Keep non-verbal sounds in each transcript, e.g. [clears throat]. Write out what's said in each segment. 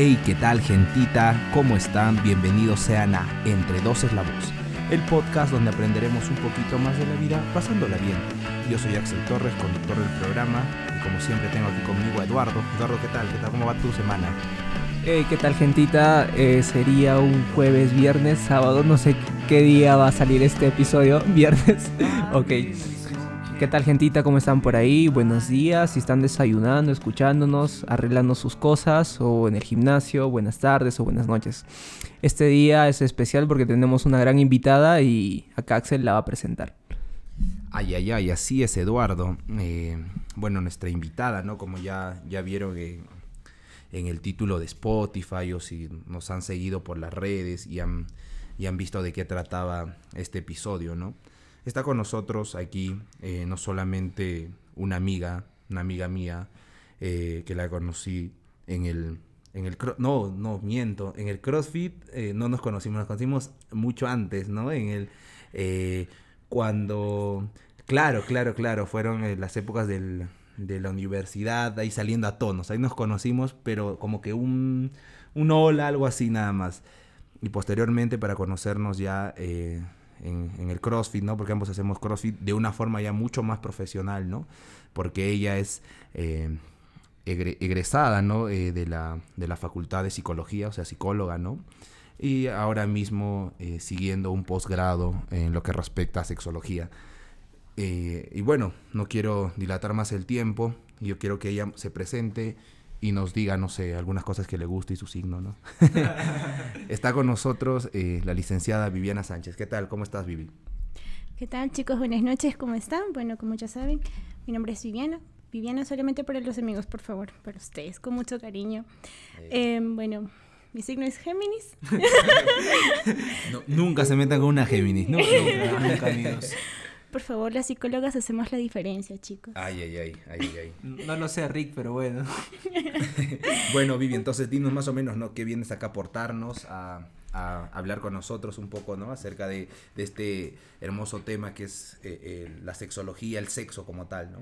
Hey, ¿qué tal gentita? ¿Cómo están? Bienvenidos sean a Entre Dos es la Voz, el podcast donde aprenderemos un poquito más de la vida pasándola bien. Yo soy Axel Torres, conductor del programa, y como siempre tengo aquí conmigo a Eduardo. Eduardo, ¿qué tal? ¿Qué tal? ¿Cómo va tu semana? Hey, ¿qué tal gentita? Eh, sería un jueves, viernes, sábado, no sé qué día va a salir este episodio, [laughs] viernes. ok. ¿Qué tal gentita? ¿Cómo están por ahí? Buenos días, si están desayunando, escuchándonos, arreglando sus cosas o en el gimnasio, buenas tardes o buenas noches. Este día es especial porque tenemos una gran invitada y acá Axel la va a presentar. Ay, ay, ay, así es Eduardo. Eh, bueno, nuestra invitada, ¿no? Como ya, ya vieron en, el título de Spotify o si nos han seguido por las redes y han, y han visto de qué trataba este episodio, ¿no? Está con nosotros aquí eh, no solamente una amiga, una amiga mía, eh, que la conocí en el, en el no, no, miento, en el CrossFit eh, no nos conocimos, nos conocimos mucho antes, ¿no? En el, cuando, claro, claro, claro, fueron las épocas del, de la universidad, ahí saliendo a tonos, ahí nos conocimos, pero como que un, un hola, algo así nada más. Y posteriormente para conocernos ya en, el CrossFit, ¿no? Porque ambos hacemos CrossFit de una forma ya mucho más profesional, ¿no? Porque ella es eh, egresada, ¿no? Eh, de, la, de la Facultad de Psicología, o sea, psicóloga, ¿no? Y ahora mismo eh, siguiendo un posgrado en lo que respecta a sexología. y bueno, no quiero dilatar más el tiempo, yo quiero que ella se presente y nos diga, no sé, algunas cosas que le guste y su signo, ¿no? [laughs] Está con nosotros eh, la licenciada Viviana Sánchez. ¿Qué tal? ¿Cómo estás, Vivi? ¿Qué tal, chicos? Buenas noches, ¿cómo están? Bueno, como ya saben, mi nombre es Viviana. Viviana solamente para los amigos, por favor, para ustedes, con mucho cariño. Eh. Em, bueno, mi signo es Géminis. [laughs] nunca se metan con una Géminis, [laughs] nunca, nunca, amigos. Por favor, las psicólogas hacemos la diferencia, chicos. Ay, ay, ay, ay, ay. No lo sé, Rick, pero bueno. [laughs] bueno, Vivi, entonces dinos más o menos, ¿no? ¿Qué vienes acá a aportarnos, a, hablar con nosotros un poco, ¿no? Acerca de, este hermoso tema que es eh, eh, la sexología, el sexo como tal, ¿no?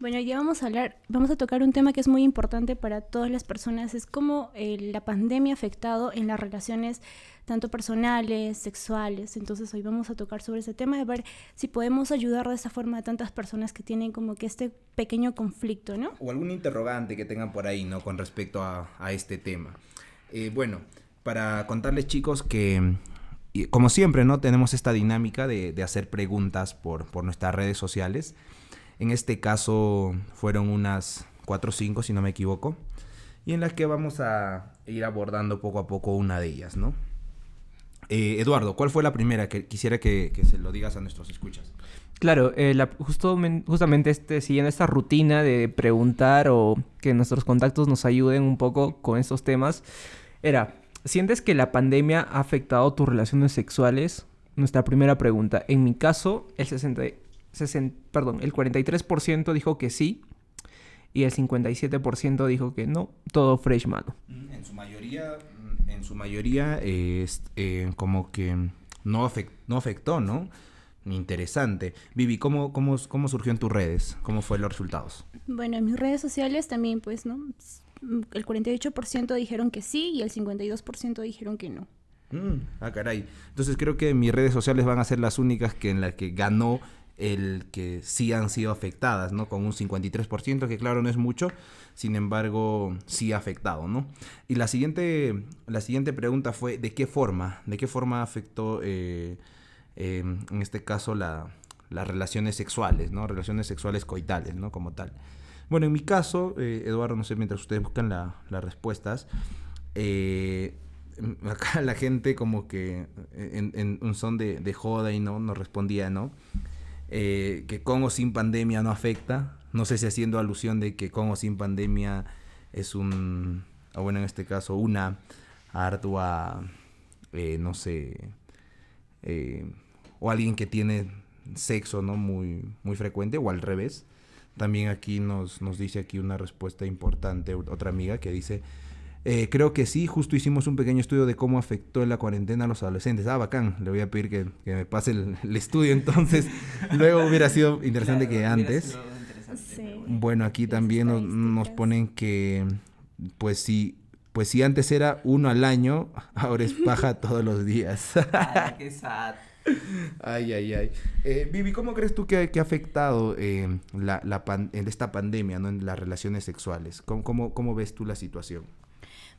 Bueno, ya vamos a hablar, vamos a tocar un tema que es muy importante para todas las personas, es cómo eh, la pandemia ha afectado en las relaciones tanto personales, sexuales. Entonces hoy vamos a tocar sobre ese tema de ver si podemos ayudar de esa forma a tantas personas que tienen como que este pequeño conflicto, ¿no? O algún interrogante que tengan por ahí, ¿no? Con respecto a, este tema. Eh, bueno, para contarles chicos que como siempre, ¿no? Tenemos esta dinámica de, hacer preguntas por, nuestras redes sociales. En este caso fueron unas 4 o 5, si no me equivoco. Y en las que vamos a ir abordando poco a poco una de ellas, ¿no? Eh, Eduardo, ¿cuál fue la primera que quisiera que, se lo digas a nuestros escuchas? Claro, eh, justo, justamente este, siguiendo esta rutina de preguntar o que nuestros contactos nos ayuden un poco con estos temas, era, ¿sientes que la pandemia ha afectado tus relaciones sexuales? Nuestra primera pregunta. En mi caso, el, 60, perdón, el 43% dijo que sí y el 57% dijo que no, todo fresh mano. Mm, en su mayoría en su mayoría es eh, como que no, no afectó, ¿no? Interesante. Vivi, ¿cómo, cómo, ¿cómo surgió en tus redes? ¿Cómo fueron los resultados? Bueno, en mis redes sociales también, pues, ¿no? El 48% dijeron que sí y el 52% dijeron que no. Mm, ah, caray. Entonces creo que mis redes sociales van a ser las únicas que en las que ganó el que sí han sido afectadas, ¿no? Con un 53%, que claro no es mucho, sin embargo sí ha afectado, ¿no? Y la siguiente, la siguiente pregunta fue, ¿de qué forma? ¿De qué forma afectó, eh, eh, en este caso, la, las relaciones sexuales, ¿no? Relaciones sexuales coitales, ¿no? Como tal. Bueno, en mi caso, eh, Eduardo, no sé, mientras ustedes buscan las respuestas, [laughs] acá la gente como que en, un son de, de, joda y no nos respondía, ¿no? Eh, que con o sin pandemia no afecta. No sé si haciendo alusión de que con o sin pandemia es un, o bueno, en este caso, una ardua, eh, no sé, eh, o alguien que tiene sexo no muy, muy frecuente o al revés. También aquí nos, nos dice aquí una respuesta importante otra amiga que dice eh, creo que sí, justo hicimos un pequeño estudio de cómo afectó la cuarentena a los adolescentes. Ah, bacán, le voy a pedir que, me pase el, estudio entonces. [laughs] Luego hubiera sido interesante que antes. Bueno, aquí también nos, ponen que, pues sí, pues si antes era uno al año, [laughs] ahora es paja [laughs] todos los días. Ay, qué sad. Ay, ay, ay. Eh, Vivi, ¿cómo crees tú que, que ha afectado eh, la, la pan- en esta pandemia ¿no? en las relaciones sexuales? ¿Cómo, cómo, cómo ves tú la situación?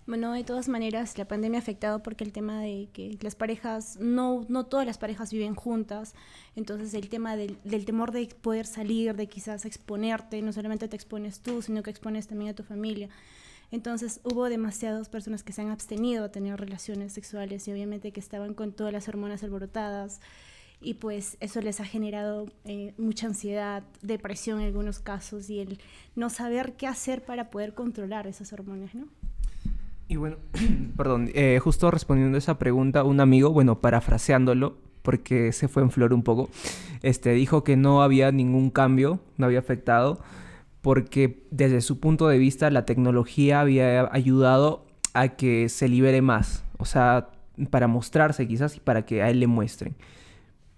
Bueno, de todas maneras, la pandemia ha afectado porque el tema de que las parejas, no, no todas las parejas viven juntas, entonces el tema del, del temor de poder salir, de quizás exponerte, no solamente te expones tú, sino que expones también a tu familia. Entonces hubo demasiadas personas que se han abstenido a tener relaciones sexuales y obviamente que estaban con todas las hormonas alborotadas y pues eso les ha generado eh, mucha ansiedad, depresión en algunos casos y el no saber qué hacer para poder controlar esas hormonas, ¿no? Y bueno, [clears throat] perdón, eh, justo respondiendo a esa pregunta, un amigo, bueno, parafraseándolo, porque se fue en flor un poco, este, dijo que no había ningún cambio, no había afectado, porque desde su punto de vista la tecnología había ayudado a que se libere más, o sea, para mostrarse quizás y para que a él le muestren,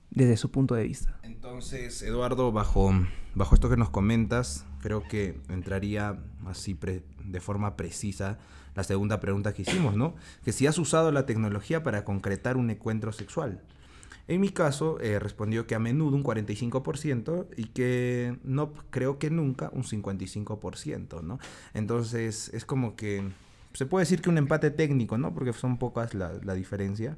desde su punto de vista. Entonces, Eduardo, bajo, bajo esto que nos comentas, creo que entraría así de forma precisa la segunda pregunta que hicimos, ¿no? Que si has usado la tecnología para concretar un encuentro sexual. En mi caso, eh, respondió que a menudo un 45% y que no creo que nunca un 55%, ¿no? Entonces, es como que se puede decir que un empate técnico, ¿no? Porque son pocas la, la diferencia.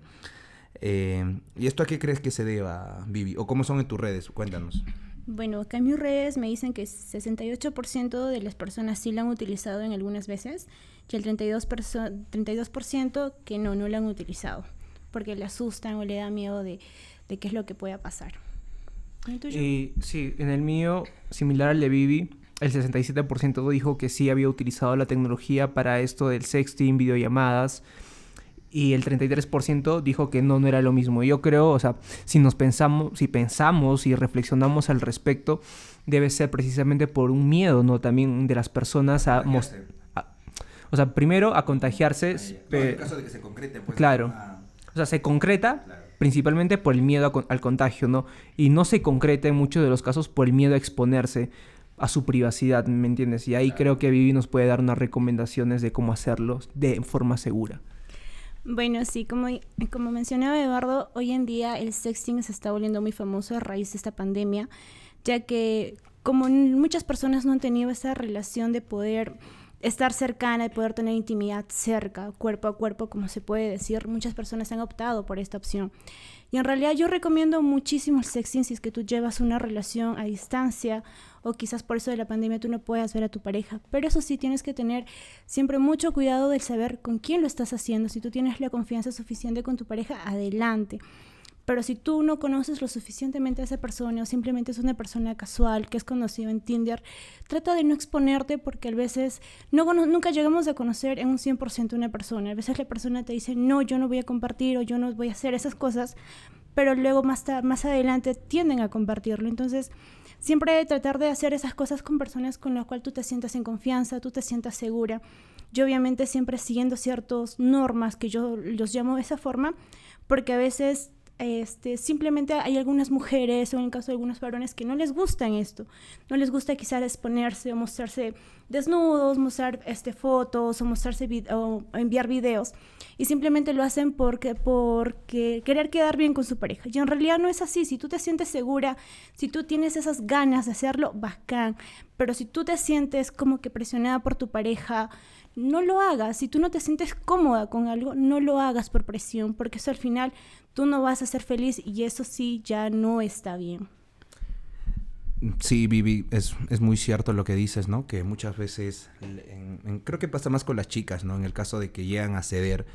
Eh, ¿Y esto a qué crees que se deba, Vivi? ¿O cómo son en tus redes? Cuéntanos. Bueno, acá en mis redes me dicen que 68% de las personas sí la han utilizado en algunas veces y el 32%, perso- 32% que no, no la han utilizado porque le asustan o le da miedo de, de qué es lo que pueda pasar. Y sí, en el mío, similar al de Vivi, el 67% dijo que sí había utilizado la tecnología para esto del sexting, videollamadas, y el 33% dijo que no, no era lo mismo. Yo creo, o sea, si nos pensamos, si pensamos y reflexionamos al respecto, debe ser precisamente por un miedo, ¿no? También de las personas a a- o sea, primero a contagiarse, pe- de que se concrete, pues. Claro. o sea, se concreta Claro. principalmente por el miedo con- al contagio, ¿no? Y no se concreta en muchos de los casos por el miedo a exponerse a su privacidad, ¿me entiendes? Y ahí creo que Vivi nos puede dar unas recomendaciones de cómo hacerlo de forma segura. Bueno, sí, como, como mencionaba Eduardo, hoy en día el sexting se está volviendo muy famoso a raíz de esta pandemia, ya que como muchas personas no han tenido esa relación de poder estar cercana, de poder tener intimidad cerca, cuerpo a cuerpo, como se puede decir, muchas personas han optado por esta opción. Y en realidad yo recomiendo muchísimo el sexting si es que tú llevas una relación a distancia o quizás por eso de la pandemia tú no puedas ver a tu pareja. Pero eso sí, tienes que tener siempre mucho cuidado del saber con quién lo estás haciendo. Si tú tienes la confianza suficiente con tu pareja, adelante. Pero si tú no conoces lo suficientemente a esa persona o simplemente es una persona casual que es conocido en Tinder, trata de no exponerte porque a veces nunca llegamos a conocer en un 100% una persona. A veces la persona te dice, no, yo no voy a compartir o yo no voy a hacer esas cosas, pero luego más, más adelante tienden a compartirlo. Entonces, siempre tratar de hacer esas cosas con personas con las cuales tú te sientas en confianza, tú te sientas segura. Yo obviamente siempre siguiendo ciertas normas que yo los llamo de esa forma, porque a veces este, simplemente hay algunas mujeres o en el caso de algunos varones que no les gustan esto, no les gusta quizás exponerse o mostrarse desnudos, mostrar este, fotos o mostrarse o enviar videos y simplemente lo hacen porque, porque querer quedar bien con su pareja. Y en realidad no es así, si tú te sientes segura, si tú tienes esas ganas de hacerlo, bacán, pero si tú te sientes como que presionada por tu pareja, no lo hagas. Si tú no te sientes cómoda con algo, no lo hagas por presión, porque eso al final tú no vas a ser feliz y eso sí ya no está bien. Sí, Vivi, es, es muy cierto lo que dices, ¿no? Que muchas veces, creo que pasa más con las chicas, ¿no? En el caso de que llegan a ceder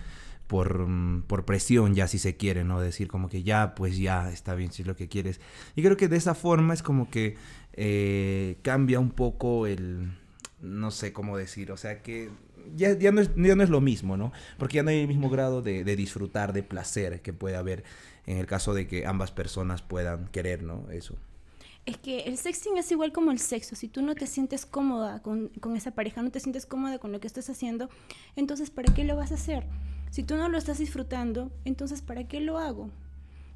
por, mm, por presión, ya si se quiere, ¿no? Decir como que ya, pues ya, está bien si es lo que quieres. Y creo que de esa forma es como que eh, cambia un poco el, no sé cómo decir, o sea que ya, ya, no, es, ya no es lo mismo, ¿no? Porque ya no hay el mismo grado de, de disfrutar, de placer que puede haber en el caso de que ambas personas puedan querer, ¿no? Eso. Es que el sexting es igual como el sexo. Si tú no te sientes cómoda con, con esa pareja, no te sientes cómoda con lo que estás haciendo, entonces ¿para qué lo vas a hacer? Si tú no lo estás disfrutando, entonces ¿para qué lo hago?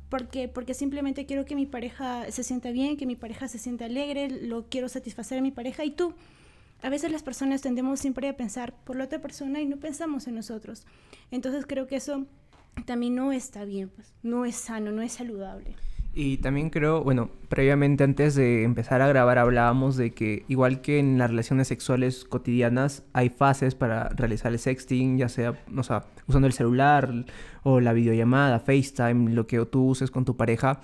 Porque, porque simplemente quiero que mi pareja se sienta bien, que mi pareja se sienta alegre, lo quiero satisfacer a mi pareja y tú. A veces las personas tendemos siempre a pensar por la otra persona y no pensamos en nosotros. Entonces creo que eso también no está bien, pues, no es sano, no es saludable. Y también creo, bueno, previamente antes de empezar a grabar hablábamos de que igual que en las relaciones sexuales cotidianas hay fases para realizar el sexting, ya sea, o sea, usando el celular o la videollamada, FaceTime, lo que tú uses con tu pareja.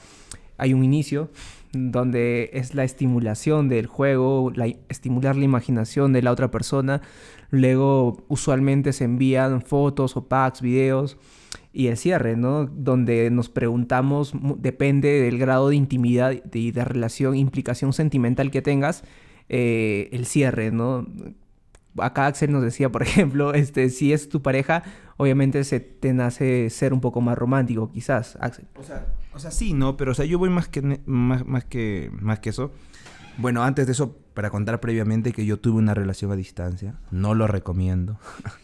Hay un inicio donde es la estimulación del juego, la, estimular la imaginación de la otra persona. Luego usualmente se envían fotos o packs, videos y el cierre, ¿no? Donde nos preguntamos, depende del grado de intimidad y de, relación, implicación sentimental que tengas, eh, el cierre, ¿no? Acá Axel nos decía, por [laughs] ejemplo, este, si es tu pareja, obviamente se te nace ser un poco más romántico, quizás, Axel. O sea, o sea sí, ¿no? Pero, o sea, yo voy más que, más, más que, más que eso. Bueno, antes de eso, para contar previamente que yo tuve una relación a distancia, no lo recomiendo.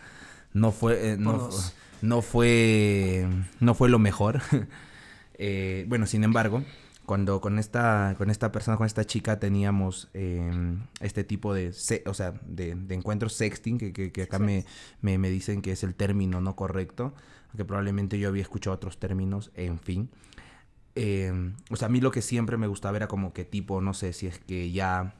[laughs] no fue... Eh, no, no fue, no fue lo mejor. [laughs] Eh, bueno, sin embargo, cuando con esta, con esta persona, con esta chica teníamos em, este tipo de, o sea, de, encuentros sexting, que, que, acá me, me, dicen que es el término no correcto, aunque probablemente yo había escuchado otros términos, en fin. Em, o sea, a mí lo que siempre me gustaba era como que tipo, no sé, si es que ya,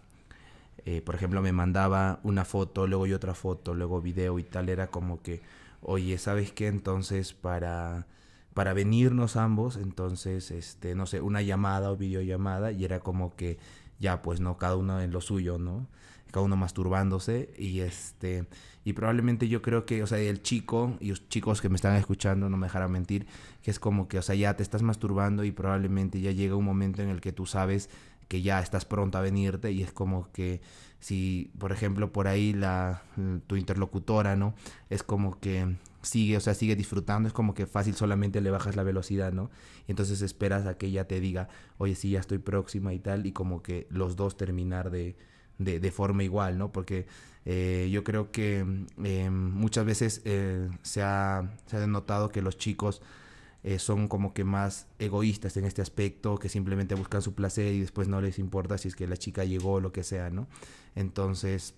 eh, por ejemplo, me mandaba una foto, luego y otra foto, luego video y tal, era como que oye, ¿sabes qué? Entonces, para, para venirnos ambos, entonces, este, no sé, una llamada o videollamada, y era como que ya, pues, no, cada uno en lo suyo, ¿no? Cada uno masturbándose, y este, y probablemente yo creo que, o sea, el chico, y los chicos que me están escuchando, no me dejarán mentir, que es como que, o sea, ya te estás masturbando y probablemente ya llega un momento en el que tú sabes que ya estás pronto a venirte y es como que si, por ejemplo, por ahí la, tu interlocutora, ¿no? Es como que sigue, o sea, sigue disfrutando, es como que fácil solamente le bajas la velocidad, ¿no? Y entonces esperas a que ella te diga, oye, sí, ya estoy próxima y tal, y como que los dos terminar de, de, forma igual, ¿no? Porque eh, yo creo que eh, muchas veces eh, se, ha, se ha denotado que los chicos eh, son como que más egoístas en este aspecto, que simplemente buscan su placer y después no les importa si es que la chica llegó o lo que sea, ¿no? Entonces,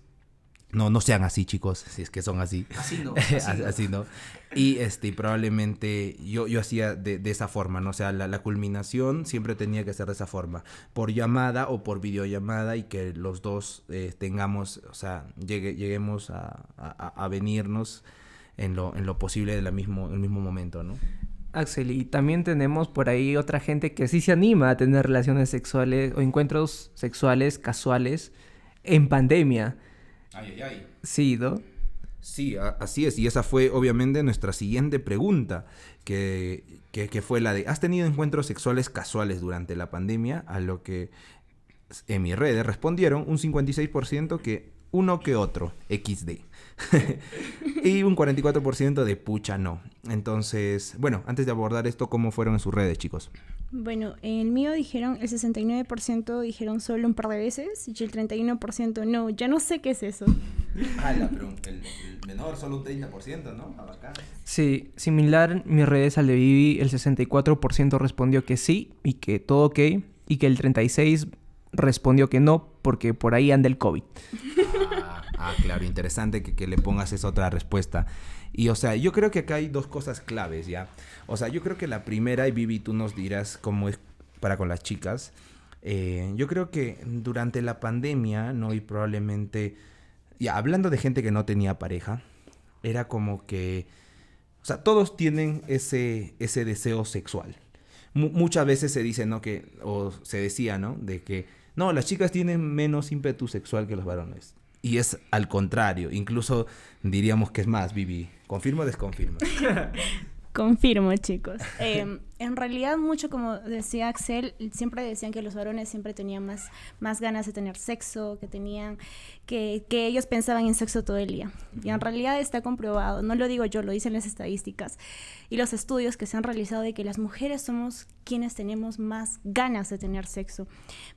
no, no sean así, chicos, si es que son así. Así no. [laughs] Así, no. Y este, probablemente yo, yo hacía de, esa forma, ¿no? O sea, la, culminación siempre tenía que ser de esa forma, por llamada o por videollamada y que los dos eh, tengamos, o sea, lleguemos a, a, venirnos en lo, en lo posible la mismo, el mismo momento, ¿no? Axel, y también tenemos por ahí otra gente que sí se anima a tener relaciones sexuales o encuentros sexuales casuales en pandemia. Ay, ay, ay. Sí, ¿no? Sí, así es. Y esa fue obviamente nuestra siguiente pregunta, que, que, fue la de, ¿has tenido encuentros sexuales casuales durante la pandemia? A lo que en mis redes respondieron un 56% que uno que otro, XD. [laughs] y un 44% de pucha no. Entonces, bueno, antes de abordar esto, ¿cómo fueron en sus redes, chicos? Bueno, en el mío dijeron, el 69% dijeron solo un par de veces y el 31% no. Ya no sé qué es eso. [laughs] Ah, pero el, menor solo un 30%, ¿no? Sí, similar mis redes al de Vivi, el 64% respondió que sí y que todo ok y que el 36% respondió que no porque por ahí anda el COVID. Ah, claro, interesante que, le pongas esa otra respuesta. Y o sea, yo creo que acá hay dos cosas claves, ¿ya? O sea, yo creo que la primera, y Vivi, tú nos dirás cómo es para con las chicas. Eh, yo creo que durante la pandemia, ¿no? Y probablemente, ya hablando de gente que no tenía pareja, era como que, o sea, todos tienen ese, ese deseo sexual. muchas veces se dice, ¿no? Que, o se decía, ¿no? De que, no, las chicas tienen menos ímpetu sexual que los varones. Y es al contrario, incluso diríamos que es más, Vivi. ¿Confirmo o desconfirmo? [laughs] Confirmo, chicos. Em, en realidad, mucho como decía Axel, siempre decían que los varones siempre tenían más, más ganas de tener sexo, que tenían, que, que ellos pensaban en sexo todo el día. Y en realidad está comprobado, no lo digo yo, lo dicen las estadísticas y los estudios que se han realizado de que las mujeres somos quienes tenemos más ganas de tener sexo.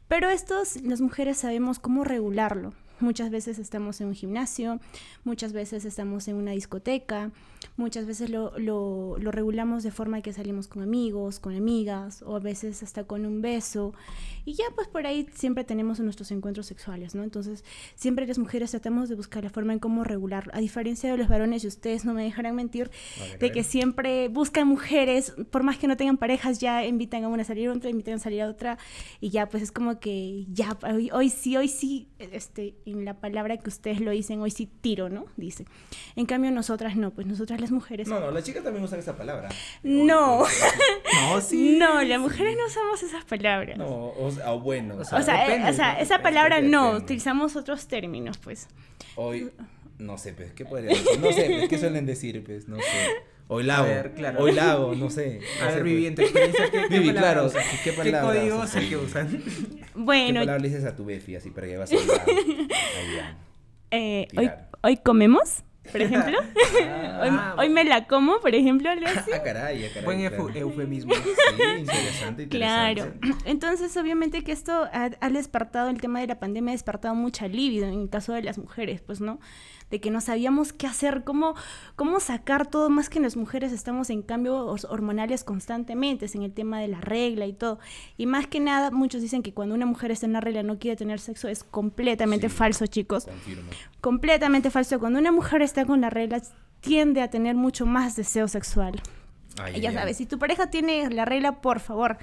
Pero estos, las mujeres sabemos cómo regularlo Muchas veces estamos en un gimnasio, muchas veces estamos en una discoteca, muchas veces lo, lo, lo regulamos de forma que salimos con amigos, con amigas, o a veces hasta con un beso. Y ya pues por ahí siempre tenemos nuestros encuentros sexuales, ¿no? Entonces siempre las mujeres tratamos de buscar la forma en cómo regular, a diferencia de los varones, y ustedes no me dejarán mentir, de que siempre buscan mujeres, por más que no tengan parejas, ya invitan a una a salir a otra, invitan a salir a otra, y ya pues es como que ya, hoy, hoy sí, hoy sí, este, en la palabra que ustedes lo dicen, hoy sí tiro, ¿no? Dice. En cambio nosotras no, pues nosotras las mujeres... No, no, las chicas también usan esa palabra. No. [laughs] No, sí. No, las mujeres no usamos esas palabras. No, o, sea, bueno. O sea, o sea, depende, eh, o sea, ¿no? esa palabra Depende. no, utilizamos otros términos, pues. Hoy, no sé, pues, ¿qué podría decir? No sé, pues, ¿qué suelen decir? Pues, no sé. Hoy la hago. ver, claro. Hoy la hago, no sé. A ver, sé, Vivi, pues. en tu experiencia, ¿qué, qué Vivi, claro? ¿qué ¿Qué palabra códigos que usan? ¿Qué Bueno, palabra le dices a tu befi así para que vas a ir [laughs] a- ahí a- eh, hoy comemos, por ejemplo. Ah, [laughs] hoy, hoy me la como, por ejemplo, algo así. Ah, caray, ah, caray. Buen claro. eufemismo. [laughs] Sí, interesante, interesante. Claro. [clears throat] Entonces, obviamente que esto ha, ha despertado, el tema de la pandemia ha despertado mucha libido en el caso de las mujeres, pues, ¿no? De que no sabíamos qué hacer, cómo, cómo sacar todo, más que las mujeres estamos en cambios hormonales constantemente, es en el tema de la regla y todo. Y más que nada, muchos dicen que cuando una mujer está en una regla no quiere tener sexo, es completamente Sí. falso, chicos. Confirmo. Completamente falso. Cuando una mujer está con la regla, tiende a tener mucho más deseo sexual. Ay, ya ay. sabes, si tu pareja tiene la regla, por favor,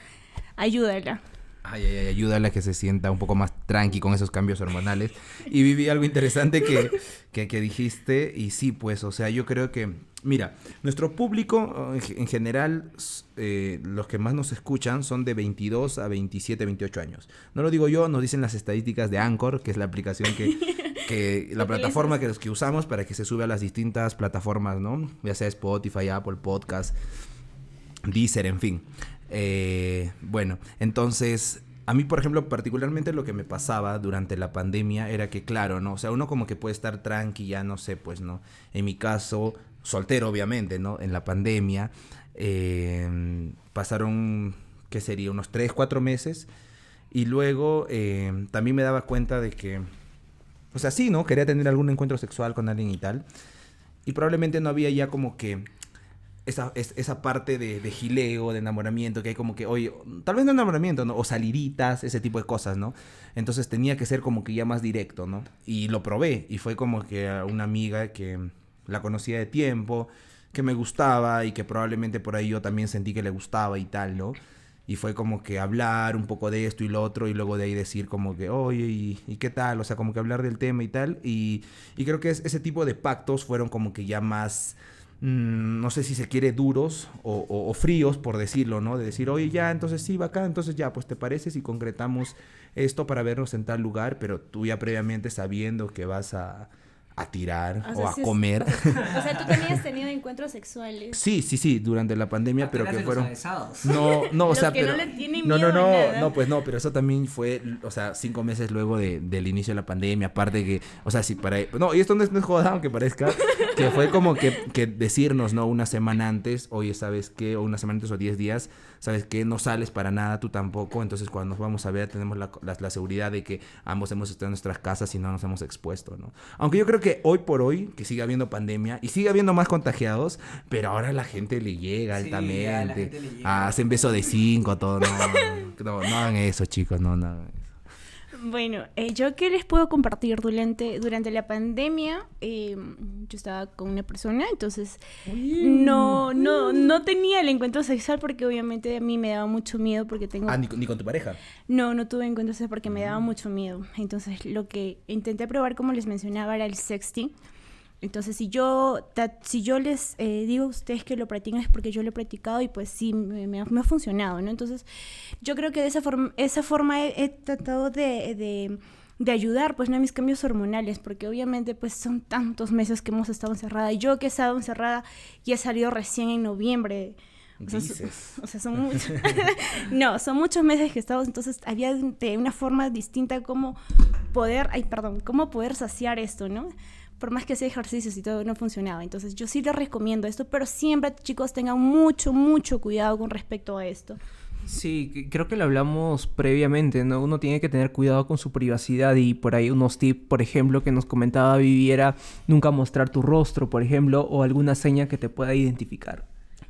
ayúdala. Ay, ay, ay, ayúdala a que se sienta un poco más tranqui con esos cambios hormonales. Y viví algo interesante que, que, que dijiste, y sí, pues, o sea, yo creo que, mira, nuestro público en, ge- en general, eh, los que más nos escuchan son de 22 a 27, 28 años. No lo digo yo, nos dicen las estadísticas de Anchor, que es la aplicación que, [laughs] que la plataforma que, que usamos para que se sube a las distintas plataformas, ¿no? Ya sea Spotify, Apple Podcast, Deezer, en fin. Eh, bueno, entonces, a mí, por ejemplo, particularmente lo que me pasaba durante la pandemia era que, claro, ¿no? O sea, uno como que puede estar tranqui, ya no sé, pues, ¿no? En mi caso, soltero, obviamente, ¿no? En la pandemia, eh, pasaron, ¿qué sería? Unos 3, 4 meses. Y luego eh, también me daba cuenta de que, o sea, sí, ¿no? Quería tener algún encuentro sexual con alguien y tal. Y probablemente no había ya como que esa, es- esa parte de, gileo, de enamoramiento, que hay como que, oye, tal vez no enamoramiento, ¿no? O saliritas, ese tipo de cosas, ¿no? Entonces tenía que ser como que ya más directo, ¿no? Y lo probé, y fue como que una amiga que la conocía de tiempo, que me gustaba y que probablemente por ahí yo también sentí que le gustaba y tal, ¿no? Y fue como que hablar un poco de esto y lo otro y luego de ahí decir como que, oye, ¿y, qué tal? O sea, como que hablar del tema y tal. Y, y creo que es- ese tipo de pactos fueron como que ya más, mm, no sé si se quiere duros o, o- o fríos, por decirlo, ¿no? De decir, oye, ya, entonces sí, va acá, entonces ya, pues te parece si concretamos esto para vernos en tal lugar, pero tú ya previamente sabiendo que vas a, a tirar o, sea, a sí es- comer. [laughs] O sea, tú [laughs] también has tenido encuentros sexuales. sí, sí, sí, durante la pandemia, pero que fueron... No, no, [laughs] o Los sea, que no pero... le no, no, no, nada. no, pues no, pero eso también fue, o sea, cinco meses luego de, del inicio de la pandemia, aparte que, o sea, si para... No, y esto no es, no es joda, aunque parezca, que fue como que, que decirnos, ¿no? Una semana antes, oye, ¿sabes qué? O una semana antes o diez días, ¿sabes qué? No sales para nada, tú tampoco, entonces cuando nos vamos a ver tenemos la, la, la seguridad de que ambos hemos estado en nuestras casas y no nos hemos expuesto, ¿no? Aunque yo creo que hoy por hoy, que sigue habiendo pandemia y sigue habiendo más contagiados, pero ahora la gente le llega Sí, altamente. gente le llega. Ah, hacen beso de cinco, todo, no. [laughs] No, no hagan eso, chicos, no, no. Bueno, eh, yo qué les puedo compartir durante, durante la pandemia. eh, yo estaba con una persona, entonces no, no, no tenía el encuentro sexual porque obviamente a mí me daba mucho miedo porque tengo... Ah, ni, ni con tu pareja. No, no tuve encuentro sexual porque me Mm. daba mucho miedo. Entonces lo que intenté probar, como les mencionaba, era el sexting. Entonces si yo, si yo les eh, digo a ustedes que lo practican es porque yo lo he practicado y pues sí, me, me ha, me ha funcionado, ¿no? Entonces yo creo que de esa, forma esa forma he, he tratado de, de, de ayudar pues ¿no? a mis cambios hormonales, porque obviamente pues son tantos meses que hemos estado encerrada. Y yo que he estado encerrada y he salido recién en noviembre. O sea, su- Dices. [laughs] o sea, son muchos. [laughs] no, son muchos meses que estamos, entonces había de una forma distinta cómo poder, ay, perdón, cómo poder saciar esto, ¿no? Por más que hacía ejercicios y todo, no funcionaba. Entonces, yo sí les recomiendo esto, pero siempre, chicos, tengan mucho, mucho cuidado con respecto a esto. Sí, creo que lo hablamos previamente, ¿no? Uno tiene que tener cuidado con su privacidad y por ahí unos tips, por ejemplo, que nos comentaba Viviera, nunca mostrar tu rostro, por ejemplo, o alguna seña que te pueda identificar.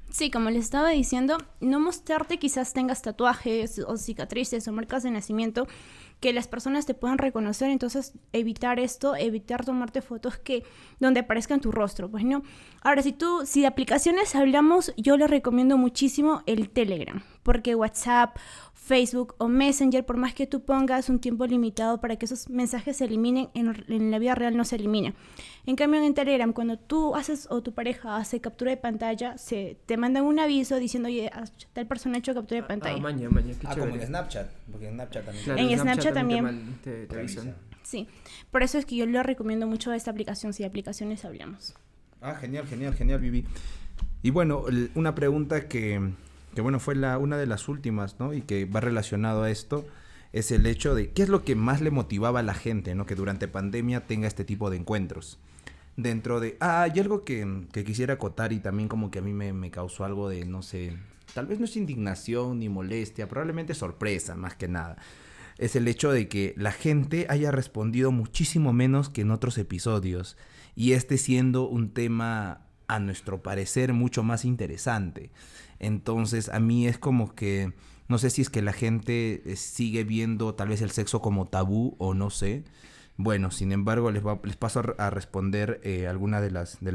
Sí, como les estaba diciendo, no mostrarte quizás tengas tatuajes o cicatrices o marcas de nacimiento que las personas te puedan reconocer, entonces evitar esto, evitar tomarte fotos que donde aparezcan tu rostro, pues no. Ahora, si tú, si de aplicaciones hablamos, yo les recomiendo muchísimo el Telegram, porque WhatsApp Facebook o Messenger, por más que tú pongas un tiempo limitado para que esos mensajes se eliminen, en, la vida real no se elimina. En cambio, en Telegram, cuando tú haces o tu pareja hace captura de pantalla, se te mandan un aviso diciendo, oye, tal persona ha hecho captura de ah, pantalla. Ah, maña, maña, ah como en Snapchat, porque en Snapchat también. en Snapchat, también. Te, avisan. Sí, por eso es que yo le recomiendo mucho esta aplicación, si de aplicaciones hablamos. Ah, genial, genial, genial, Vivi. Y bueno, una pregunta que que bueno, fue la, una de las últimas, ¿no? Y que va relacionado a esto, es el hecho de qué es lo que más le motivaba a la gente, ¿no? Que durante pandemia tenga este tipo de encuentros. Dentro de... Ah, hay algo que, quisiera acotar y también como que a mí me, me causó algo de, no sé, tal vez no es indignación ni molestia, probablemente sorpresa más que nada. Es el hecho de que la gente haya respondido muchísimo menos que en otros episodios. Y este siendo un tema, a nuestro parecer, mucho más interesante. Entonces a mí es como que, no sé si es que la gente eh, sigue viendo tal vez el sexo como tabú o no sé. Bueno, sin embargo, les, les paso a, responder eh, alguna de las, de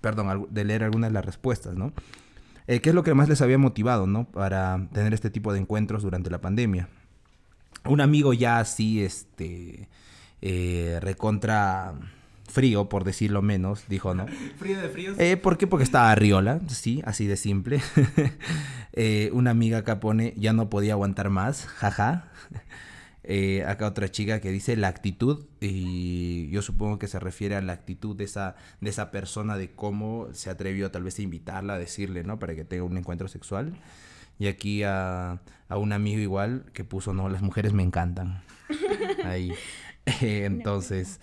perdón, de leer algunas de las respuestas, ¿no? Eh, ¿Qué es lo que más les había motivado, ¿no? Para tener este tipo de encuentros durante la pandemia. Un amigo ya así, este, recontra frío, por decirlo menos, dijo, ¿no? [laughs] ¿Frío de frío? Eh, ¿Por qué? Porque estaba Riola, sí, así de simple. [laughs] Eh, una amiga acá pone, ya no podía aguantar más, jaja. [laughs] Eh, acá otra chica que dice la actitud, y yo supongo que se refiere a la actitud de esa, de esa persona, de cómo se atrevió tal vez a invitarla, a decirle, ¿no? Para que tenga un encuentro sexual. Y aquí a, a un amigo igual que puso, no, las mujeres me encantan. Ahí. entonces...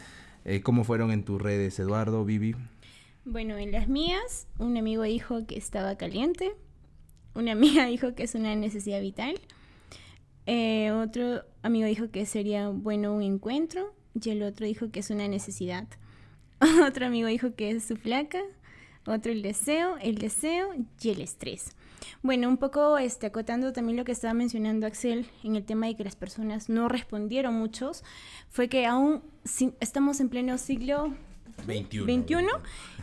Eh, ¿Cómo fueron en tus redes, Eduardo, Vivi? Bueno, en las mías, un amigo dijo que estaba caliente, una [laughs] amiga dijo que es una necesidad vital, eh, otro amigo dijo que sería bueno un encuentro y el otro dijo que es una necesidad. [laughs] otro amigo dijo que es su flaca, otro el deseo, el deseo y el estrés. Bueno, un poco este, acotando también lo que estaba mencionando Axel en el tema de que las personas no respondieron muchos, fue que aún estamos en pleno siglo 21,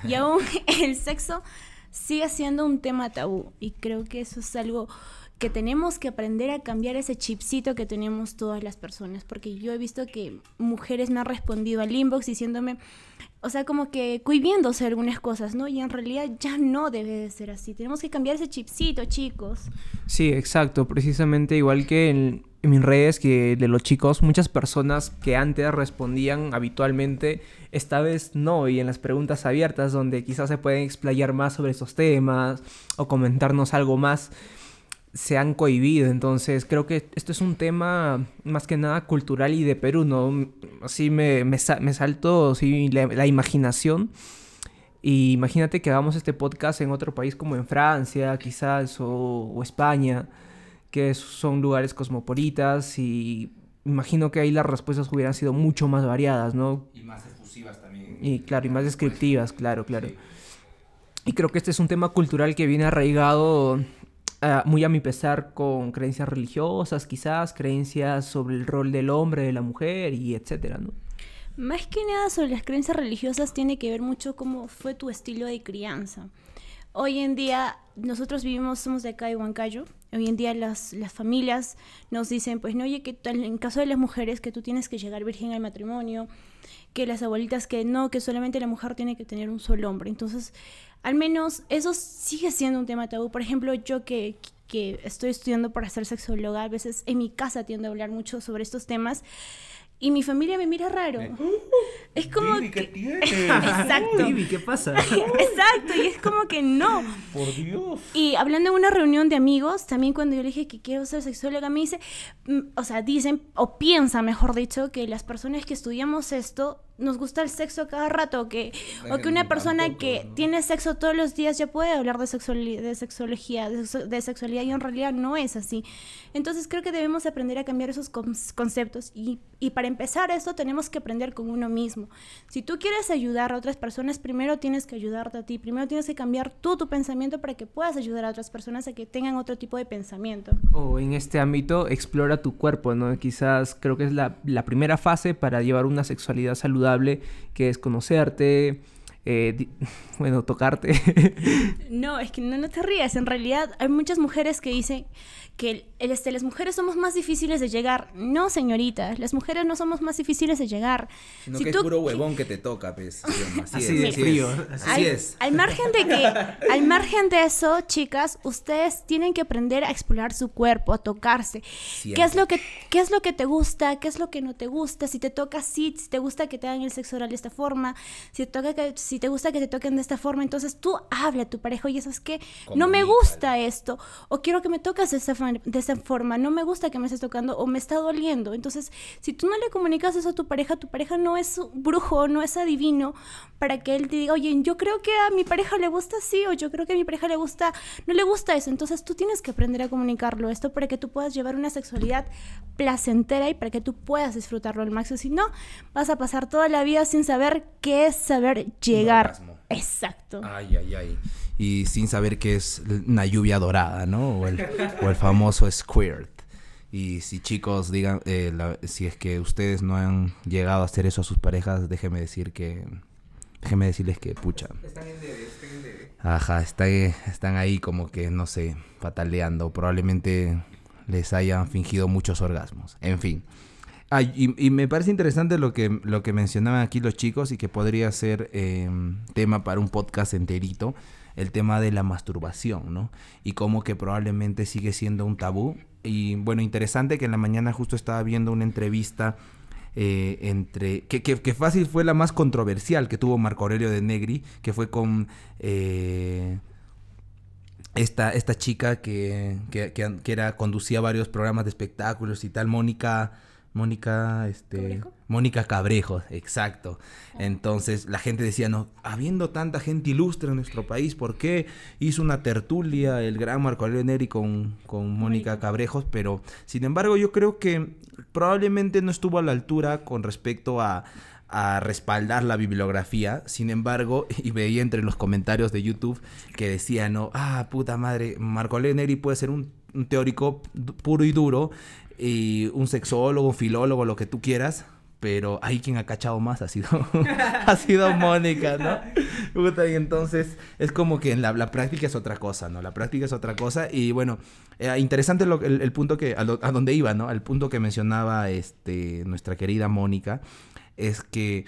y aún [laughs] el sexo sigue siendo un tema tabú. Y creo que eso es algo que tenemos que aprender a cambiar ese chipcito que tenemos todas las personas, porque yo he visto que mujeres me han respondido al inbox diciéndome, o sea, como que cuiviéndose algunas cosas, ¿no? Y en realidad ya no debe de ser así. Tenemos que cambiar ese chipcito, chicos. Sí, exacto. Precisamente igual que en, mis redes, que de los chicos, muchas personas que antes respondían habitualmente, esta vez no. Y en las preguntas abiertas, donde quizás se pueden explayar más sobre esos temas o comentarnos algo más se han cohibido. Entonces, creo que esto es un tema más que nada cultural y de Perú, ¿no? Así me, me, salto la, imaginación. Y imagínate que hagamos este podcast en otro país como en Francia, quizás, o, España, que son lugares cosmopolitas y imagino que ahí las respuestas hubieran sido mucho más variadas, ¿no? Y más exclusivas también. Y claro, y más descriptivas, claro, claro. Y creo que este es un tema cultural que viene arraigado Muy a mi pesar con creencias religiosas, quizás, creencias sobre el rol del hombre, de la mujer y etcétera. Más que nada sobre las creencias religiosas tiene que ver mucho cómo fue tu estilo de crianza. Hoy en día nosotros vivimos, somos de acá de Huancayo, hoy en día las, las familias nos dicen, pues no, oye, que en caso de las mujeres que tú tienes que llegar virgen al matrimonio, que las abuelitas que no, que solamente la mujer tiene que tener un solo hombre. Entonces, al menos eso sigue siendo un tema tabú. Por ejemplo, yo que, que estoy estudiando para ser sexóloga, a veces en mi casa tiendo a hablar mucho sobre estos temas. Y mi familia me mira raro. [laughs] Es como Vivi, ¿qué que... tienes? [laughs] Exacto. Vivi, ¿qué pasa? [laughs] Exacto, y es como que no. Por Dios. Y hablando en una reunión de amigos, también cuando yo le dije que quiero ser sexóloga, me dice, mm, o sea, dicen, o piensan, mejor dicho, que las personas que estudiamos esto nos gusta el sexo a cada rato, que, o que una persona que tiene sexo todos los días ya puede hablar de, sexuali- de sexología, de, sexo- de sexualidad, y en realidad no es así. Entonces creo que debemos aprender a cambiar esos con- conceptos, y, y para empezar esto tenemos que aprender con uno mismo. Si tú quieres ayudar a otras personas, primero tienes que ayudarte a ti, primero tienes que cambiar tú tu pensamiento para que puedas ayudar a otras personas a que tengan otro tipo de pensamiento. O en este ámbito, explora tu cuerpo, ¿no? Quizás creo que es la, la primera fase para llevar una sexualidad saludable, que es conocerte, eh, di- [laughs] bueno, tocarte. [laughs] No, es que no, no te rías. En realidad hay muchas mujeres que dicen que el- el, este, las mujeres somos más difíciles de llegar. No, señorita, las mujeres no somos más difíciles de llegar. Sino Si que tú- es puro huevón que te toca, pues. [laughs] Así, Así es, de así frío, es. así al, es. al margen de que, al margen de eso, chicas, ustedes tienen que aprender a explorar su cuerpo, a tocarse. ¿Qué es lo que qué es lo que te gusta? ¿Qué es lo que no te gusta? Si te toca así, si te gusta que te hagan el sexo oral de esta forma, si te toca que si te gusta que te toquen de esta forma, entonces tú habla a tu pareja, oye, ¿sabes qué? No me Comunícale. gusta esto o quiero que me toques de esta, de esta forma, no me gusta que me estés tocando o me está doliendo. Entonces, si tú no le comunicas eso a tu pareja, tu pareja no es brujo, no es adivino para que él te diga, oye, yo creo que a mi pareja le gusta así o yo creo que a mi pareja le gusta, no le gusta eso. Entonces, tú tienes que aprender a comunicarlo esto para que tú puedas llevar una sexualidad placentera y para que tú puedas disfrutarlo al máximo. Si no, vas a pasar toda la vida sin saber qué es saber llegar. Orgasmo. Exacto. Ay, ay, ay. Y sin saber que es una lluvia dorada, ¿no? O el, o el famoso squirt. Y si chicos digan, eh, la- si es que ustedes no han llegado a hacer eso a sus parejas, déjenme decir que, déjenme decirles que, pucha, Están en debe, están en debe. Ajá, está, están ahí como que, no sé, pataleando. Probablemente les hayan fingido muchos orgasmos. En fin. Ah, y, me parece interesante lo que, lo que mencionaban aquí los chicos y que podría ser eh, tema para un podcast enterito, el tema de la masturbación, ¿no? Y cómo que probablemente sigue siendo un tabú. Y bueno, interesante que en la mañana justo estaba viendo una entrevista eh, entre que, que, que fácil fue la más controversial que tuvo Marco Aurelio de Negri, que fue con eh, esta, esta chica que, que, que, que era, conducía varios programas de espectáculos y tal, Mónica, Mónica, este, ¿Cabrejo? Mónica Cabrejo, exacto. Entonces la gente decía, no, habiendo tanta gente ilustre en nuestro país, ¿por qué hizo una tertulia el gran Marco Aurelio Neri con, con Mónica. Cabrejos? Pero, sin embargo, yo creo que probablemente no estuvo a la altura con respecto a, a respaldar la bibliografía. Sin embargo, [laughs] y veía entre los comentarios de YouTube que decía, no, ah, puta madre, Marco Aurelio Neri puede ser un, un teórico puro y duro, y un sexólogo, un filólogo, lo que tú quieras. Pero ahí quien ha cachado más ha sido, [laughs] ha sido Mónica, ¿no? Y entonces es como que la, la práctica es otra cosa, ¿no? La práctica es otra cosa. Y bueno, eh, interesante lo- el, punto que, a, lo- donde iba, ¿no? Al punto que mencionaba este, nuestra querida Mónica, es que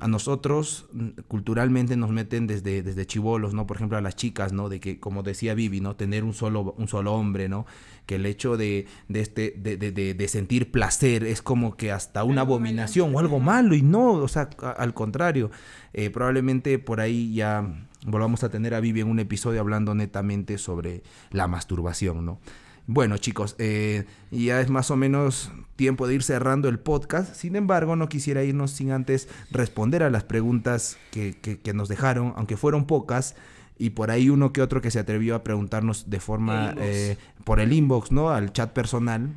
a nosotros culturalmente nos meten desde, desde chivolos, ¿no? Por ejemplo, a las chicas, ¿no? De que, como decía Vivi, ¿no? Tener un solo, un solo hombre, ¿no? Que el hecho de, de, este, de, de- de- sentir placer es como que hasta una abominación o algo malo, y no, o sea, a- al contrario. Eh, probablemente por ahí ya volvamos a tener a Vivi en un episodio hablando netamente sobre la masturbación, ¿no? Bueno, chicos, eh, ya es más o menos tiempo de ir cerrando el podcast. Sin embargo, no quisiera irnos sin antes responder a las preguntas que, que- que nos dejaron, aunque fueron pocas. Y por ahí uno que otro que se atrevió a preguntarnos de forma eh, por el inbox, ¿no? Al chat personal.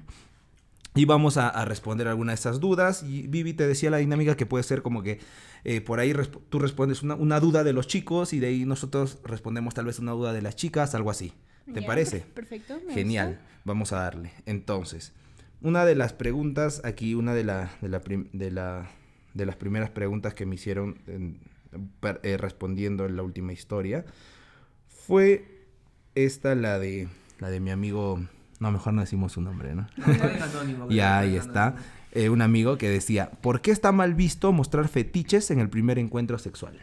Y vamos a, a responder alguna de esas dudas. Y Vivi te decía la dinámica que puede ser como que eh, por ahí resp- tú respondes una, una duda de los chicos y de ahí nosotros respondemos tal vez una duda de las chicas, algo así. ¿Te Ya, parece? per- Perfecto. me Genial, gusta. vamos a darle. Entonces, una de las preguntas aquí, una de, la, de, la prim- de, la- de las primeras preguntas que me hicieron en- per- eh, respondiendo en la última historia, fue esta, la de, la de mi amigo, no, mejor no decimos su nombre, ¿no? [laughs] Ya, ahí está. Eh, un amigo que decía, ¿por qué está mal visto mostrar fetiches en el primer encuentro sexual?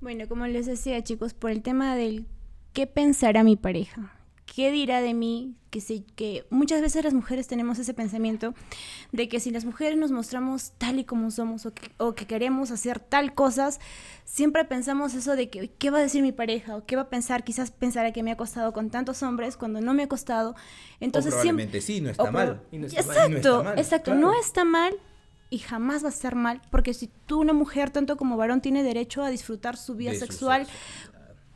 Bueno, como les decía, chicos, por el tema del qué pensará mi pareja. ¿Qué dirá de mí? Que, se, que muchas veces las mujeres tenemos ese pensamiento de que si las mujeres nos mostramos tal y como somos o que, o que queremos hacer tal cosas, siempre pensamos eso de que qué va a decir mi pareja o qué va a pensar, quizás pensará que me ha costado con tantos hombres cuando no me ha costado. Entonces, o probablemente sí, no está mal. exacto, exacto, no está mal y jamás va a ser mal, porque si tú, una mujer, tanto como varón, tiene derecho a disfrutar su vida sexual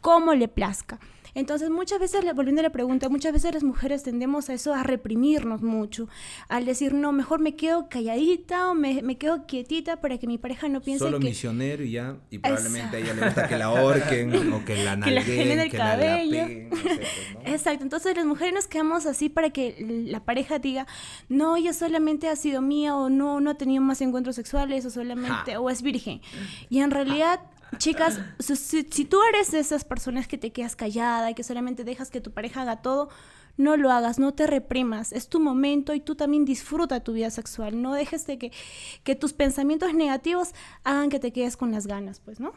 como le plazca. Entonces, muchas veces, volviendo a la pregunta, muchas veces las mujeres tendemos a eso, a reprimirnos mucho, al decir, no, mejor me quedo calladita o me, me quedo quietita para que mi pareja no piense Solo misionero y ya, y probablemente a ella le gusta que la ahorquen [laughs] o que la nalguen, el cabello. [laughs] Exacto, entonces las mujeres nos quedamos así para que la pareja diga, no, ella solamente ha sido mía o no, no ha tenido más encuentros sexuales o solamente, o es virgen. Y en realidad chicas, si, tú eres de esas personas que te quedas callada y que solamente dejas que tu pareja haga todo, no lo hagas, no te reprimas, es tu momento y tú también disfruta tu vida sexual, no dejes de que, tus pensamientos negativos hagan que te quedes con las ganas, pues, ¿no?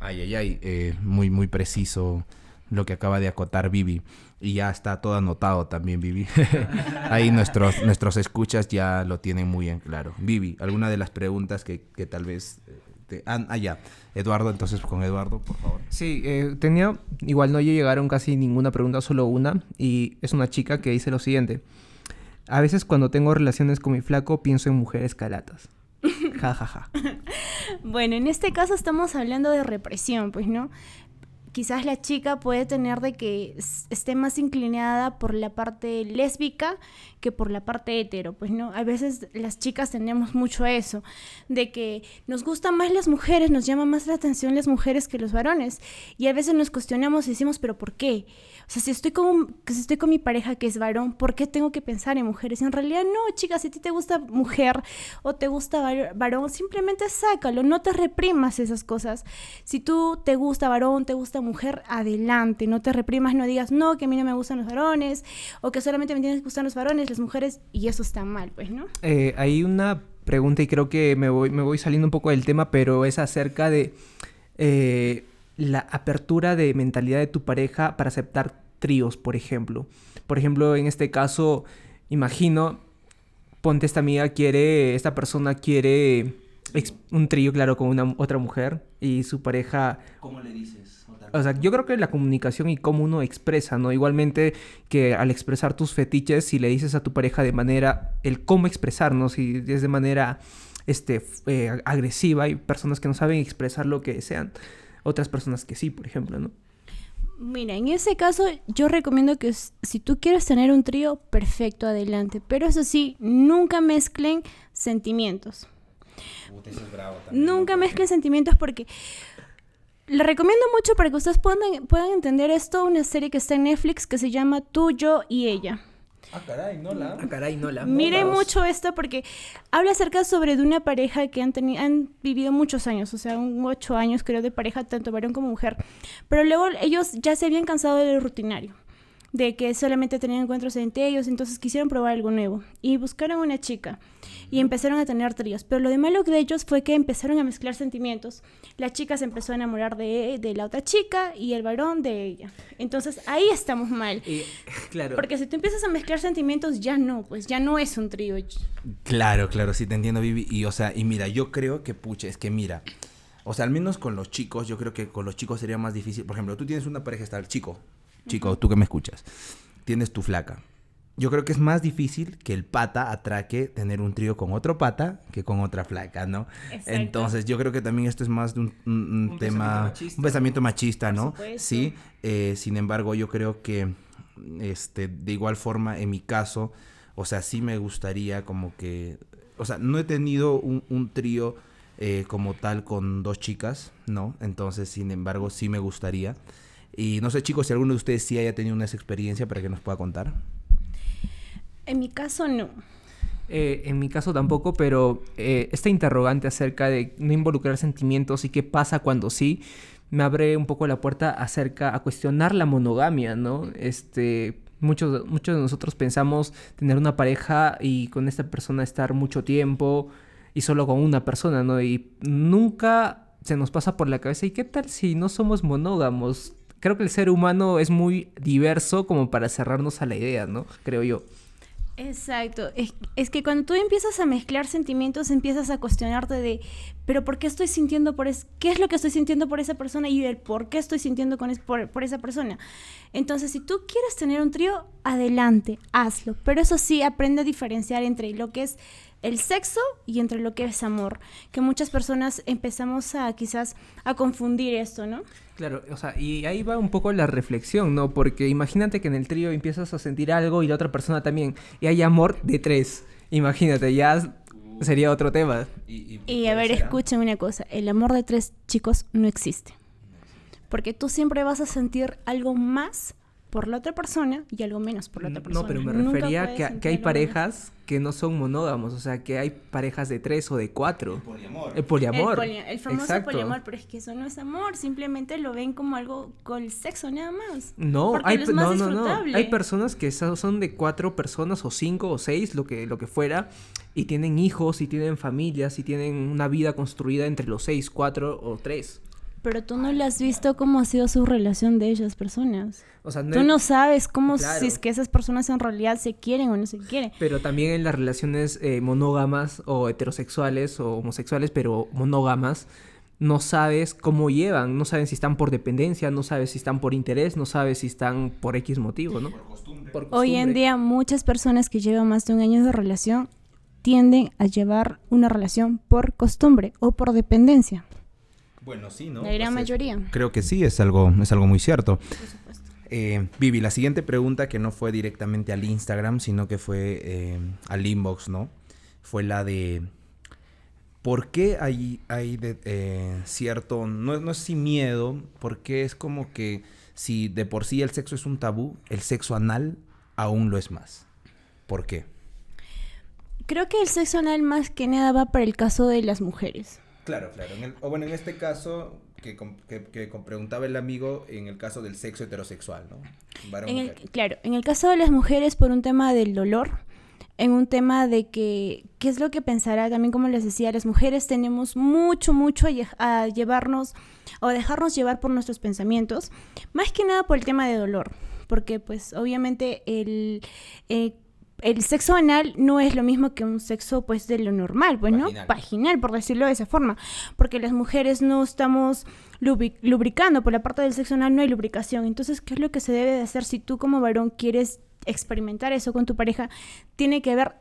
Ay, ay, ay, eh, muy, muy preciso lo que acaba de acotar Vivi. Y ya está todo anotado también, Vivi. [laughs] Ahí nuestros, nuestros escuchas ya lo tienen muy en claro. Vivi, ¿alguna de las preguntas que, que tal vez este, ah, ya. Eduardo, entonces con Eduardo, por favor. Sí, eh, tenía, igual no llegaron casi ninguna pregunta, solo una, y es una chica que dice lo siguiente. A veces cuando tengo relaciones con mi flaco pienso en mujeres calatas. [laughs] Ja, ja, ja. bueno, en este caso estamos hablando de represión, pues, ¿no? Quizás la chica puede tener de que esté más inclinada por la parte lésbica que por la parte hetero, pues no, a veces las chicas tenemos mucho eso, de que nos gustan más las mujeres, nos llama más la atención las mujeres que los varones, y a veces nos cuestionamos y decimos, pero ¿por qué? O sea, si estoy con, si estoy con mi pareja que es varón, ¿por qué tengo que pensar en mujeres? Y en realidad no, chicas, si a ti te gusta mujer o te gusta varón, simplemente sácalo, no te reprimas esas cosas. Si tú te gusta varón, te gusta mujer, adelante, no te reprimas, no digas, no, que a mí no me gustan los varones, o que solamente me tienen que gustar los varones, las mujeres, y eso está mal, pues, ¿no? Eh, hay una pregunta y creo que me voy, me voy saliendo un poco del tema, pero es acerca de... Eh, la apertura de mentalidad de tu pareja para aceptar tríos, por ejemplo. Por ejemplo, en este caso, imagino, ponte esta amiga quiere, esta persona quiere un trío, claro, con una otra mujer y su pareja... ¿Cómo le dices? O sea, yo creo que la comunicación y cómo uno expresa, ¿no? Igualmente que al expresar tus fetiches, si le dices a tu pareja de manera, el cómo expresarnos, si es de manera este, eh, agresiva, hay personas que no saben expresar lo que desean, otras personas que sí, por ejemplo, ¿no? Mira, en ese caso yo recomiendo que si tú quieres tener un trío, perfecto, adelante. Pero eso sí, nunca mezclen sentimientos. nunca mezclen sentimientos porque le recomiendo mucho para que ustedes puedan, puedan entender esto, una serie que está en Netflix que se llama Tú, yo y ella. Ah, caray, no la. Ah, caray, no la. Miren mucho esto porque habla acerca sobre de una pareja que han, tenido, han vivido muchos años, o sea, un ocho años creo de pareja, tanto varón como mujer. Pero luego ellos ya se habían cansado del rutinario de que solamente tenían encuentros entre ellos, entonces quisieron probar algo nuevo y buscaron una chica y empezaron a tener tríos. Pero lo de malo de ellos fue que empezaron a mezclar sentimientos. La chica se empezó a enamorar de, de la otra chica y el varón de ella. Entonces ahí estamos mal. claro. Porque si tú empiezas a mezclar sentimientos, ya no, pues ya no es un trío. Claro, claro, sí te entiendo, Vivi. Y o sea, y mira, yo creo que, pucha, es que mira. O sea, al menos con los chicos, yo creo que con los chicos sería más difícil. Por ejemplo, tú tienes una pareja, está el chico, chico, tú que me escuchas, tienes tu flaca. Yo creo que es más difícil que el pata atraque tener un trío con otro pata que con otra flaca, ¿no? Entonces yo creo que también esto es más de un, tema, un pensamiento machista, ¿no? Sí, eh, sin embargo yo creo que este, de igual forma en mi caso, o sea, sí me gustaría como que, o sea, no he tenido un, un trío eh, como tal con dos chicas, ¿no? Entonces, sin embargo, sí me gustaría. Y no sé, chicos, si alguno de ustedes sí haya tenido una experiencia para que nos pueda contar. En mi caso, no. Eh, en mi caso tampoco, pero eh, esta interrogante acerca de no involucrar sentimientos y qué pasa cuando sí, me abre un poco la puerta acerca a cuestionar la monogamia, ¿no? Este, muchos, muchos de nosotros pensamos tener una pareja y con esta persona estar mucho tiempo y solo con una persona, ¿no? Y nunca se nos pasa por la cabeza, ¿y qué tal si no somos monógamos? creo que el ser humano es muy diverso como para cerrarnos a la idea, ¿no? Creo yo. Exacto. Es, es, que cuando tú empiezas a mezclar sentimientos, empiezas a cuestionarte de, pero ¿por qué estoy sintiendo por eso? ¿Qué es lo que estoy sintiendo por esa persona y el por qué estoy sintiendo con es, por, por, esa persona? Entonces, si tú quieres tener un trío, adelante, hazlo. Pero eso sí, aprende a diferenciar entre lo que es el sexo y entre lo que es amor. Que muchas personas empezamos a quizás a confundir esto, ¿no? Claro, o sea, y ahí va un poco la reflexión, ¿no? Porque imagínate que en el trío empiezas a sentir algo y la otra persona también, y hay amor de tres. Imagínate, ya sería otro tema. Y, y, y a ver, escuchen una cosa, el amor de tres chicos no existe. Porque tú siempre vas a sentir algo más por la otra persona y algo menos por la otra persona. No, pero me refería a que, que, hay parejas que no son monógamos, o sea, que hay parejas de tres o de cuatro. El poliamor. El poliamor. El, poli el famoso Exacto. poliamor, pero es que eso no es amor, simplemente lo ven como algo con el sexo nada más. No, hay, no, no, no. Hay personas que son de cuatro personas o cinco o seis, lo que, lo que fuera, y tienen hijos y tienen familias y tienen una vida construida entre los seis, cuatro o tres. Pero tú no le has visto cómo ha sido su relación de esas personas. O sea, no tú no sabes cómo claro. si es que esas personas en realidad se quieren o no se quieren. Pero también en las relaciones eh, monógamas o heterosexuales o homosexuales, pero monógamas, no sabes cómo llevan, no sabes si están por dependencia, no sabes si están por interés, no sabes si están por X motivo, ¿no? Por costumbre. Por costumbre. Hoy en día muchas personas que llevan más de un año de relación tienden a llevar una relación por costumbre o por dependencia. Bueno, sí, ¿no? La gran pues mayoría. Creo que sí, es algo, es algo muy cierto. Por supuesto. Eh, Vivi, la siguiente pregunta que no fue directamente al Instagram, sino que fue eh, al inbox, ¿no? Fue la de ¿por qué hay, hay de, eh, cierto, no, no es sin miedo, porque es como que si de por sí el sexo es un tabú, el sexo anal aún lo es más. ¿Por qué? Creo que el sexo anal más que nada va para el caso de las mujeres. Claro, claro. En el, o bueno, en este caso, que, que, que, preguntaba el amigo, en el caso del sexo heterosexual, ¿no? En el, claro, en el caso de las mujeres, por un tema del dolor, en un tema de que, ¿qué es lo que pensará? También como les decía, las mujeres tenemos mucho, mucho a, a llevarnos o a dejarnos llevar por nuestros pensamientos, más que nada por el tema de dolor, porque pues obviamente el... Eh, el sexo anal no es lo mismo que un sexo pues de lo normal, pues, ¿no? Vaginal. Vaginal, por decirlo de esa forma. Porque las mujeres no estamos lubricando, por la parte del sexo anal no hay lubricación. Entonces, ¿qué es lo que se debe de hacer si tú como varón quieres experimentar eso con tu pareja? Tiene que haber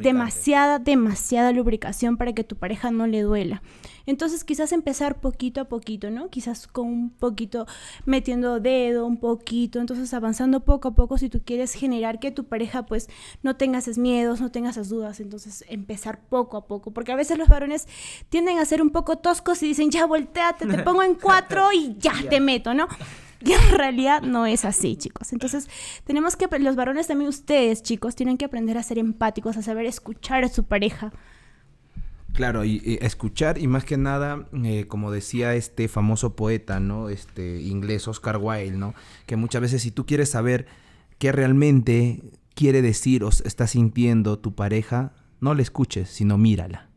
demasiada, demasiada lubricación para que tu pareja no le duela. Entonces quizás empezar poquito a poquito, ¿no? Quizás con un poquito metiendo dedo, un poquito, entonces avanzando poco a poco si tú quieres generar que tu pareja pues no tenga esos miedos, no tenga esas dudas, entonces empezar poco a poco, porque a veces los varones tienden a ser un poco toscos y dicen, ya volteate, te [laughs] pongo en cuatro y ya te meto, ¿no? Y en realidad no es así, chicos. Entonces, tenemos que, los varones también, ustedes, chicos, tienen que aprender a ser empáticos, a saber escuchar a su pareja. Claro, y, y escuchar y más que nada, eh, como decía este famoso poeta, ¿no? Este inglés Oscar Wilde, ¿no? Que muchas veces si tú quieres saber qué realmente quiere decir o está sintiendo tu pareja, no le escuches, sino mírala.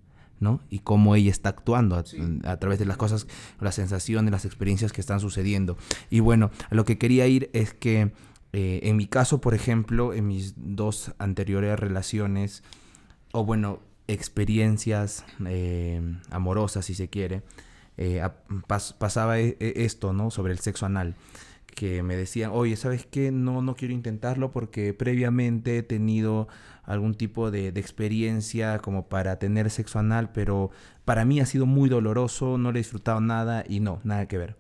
¿No? Y cómo ella está actuando a, sí. a, través de las cosas, las sensaciones, las experiencias que están sucediendo. Y bueno, a lo que quería ir es que eh, en mi caso, por ejemplo, en mis dos anteriores relaciones, o bueno, experiencias eh, amorosas, si se quiere, eh, pas pasaba e esto, ¿no? Sobre el sexo anal que me decían, oye, ¿sabes qué? No, no quiero intentarlo porque previamente he tenido algún tipo de, de, experiencia como para tener sexo anal, pero para mí ha sido muy doloroso, no le he disfrutado nada y no, nada que ver.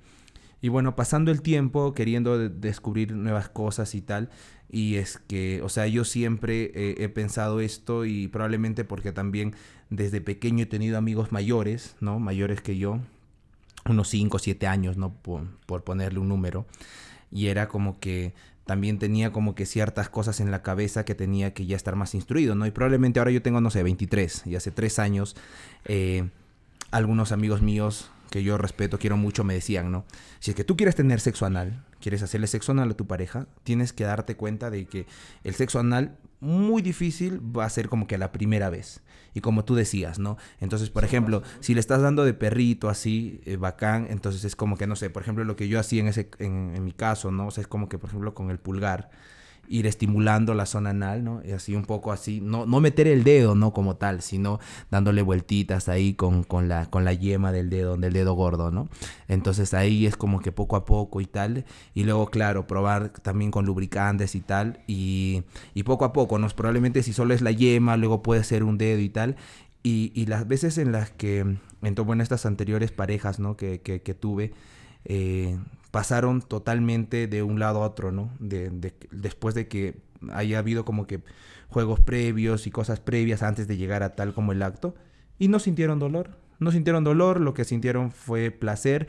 Y bueno, pasando el tiempo, queriendo de descubrir nuevas cosas y tal, y es que, o sea, yo siempre eh, he pensado esto y probablemente porque también desde pequeño he tenido amigos mayores, ¿no? Mayores que yo, unos 5 o 7 años, ¿no? Por, por ponerle un número. Y era como que también tenía como que ciertas cosas en la cabeza que tenía que ya estar más instruido, ¿no? Y probablemente ahora yo tengo, no sé, 23 y hace 3 años eh, algunos amigos míos que yo respeto, quiero mucho, me decían, ¿no? Si es que tú quieres tener sexo anal, quieres hacerle sexo anal a tu pareja, tienes que darte cuenta de que el sexo anal muy difícil va a ser como que la primera vez. Y como tú decías, ¿no? Entonces, por ejemplo, si le estás dando de perrito así, eh, bacán, entonces es como que, no sé, por ejemplo, lo que yo hacía en, ese, en, en mi caso, ¿no? O sea, es como que, por ejemplo, con el pulgar, ir estimulando la zona anal, ¿no? Y así un poco así, no, no meter el dedo, ¿no? Como tal, sino dándole vueltitas ahí con, con, la, con la yema del dedo, del dedo gordo, ¿no? Entonces ahí es como que poco a poco y tal. Y luego, claro, probar también con lubricantes y tal. Y, y poco a poco, ¿no? Probablemente si solo es la yema, luego puede ser un dedo y tal. Y, y las veces en las que, en, bueno, estas anteriores parejas, ¿no? Que, que, que tuve, eh, pasaron totalmente de un lado a otro, ¿no? De, de, después de que haya habido como que juegos previos y cosas previas antes de llegar a tal como el acto, y no sintieron dolor, no sintieron dolor, lo que sintieron fue placer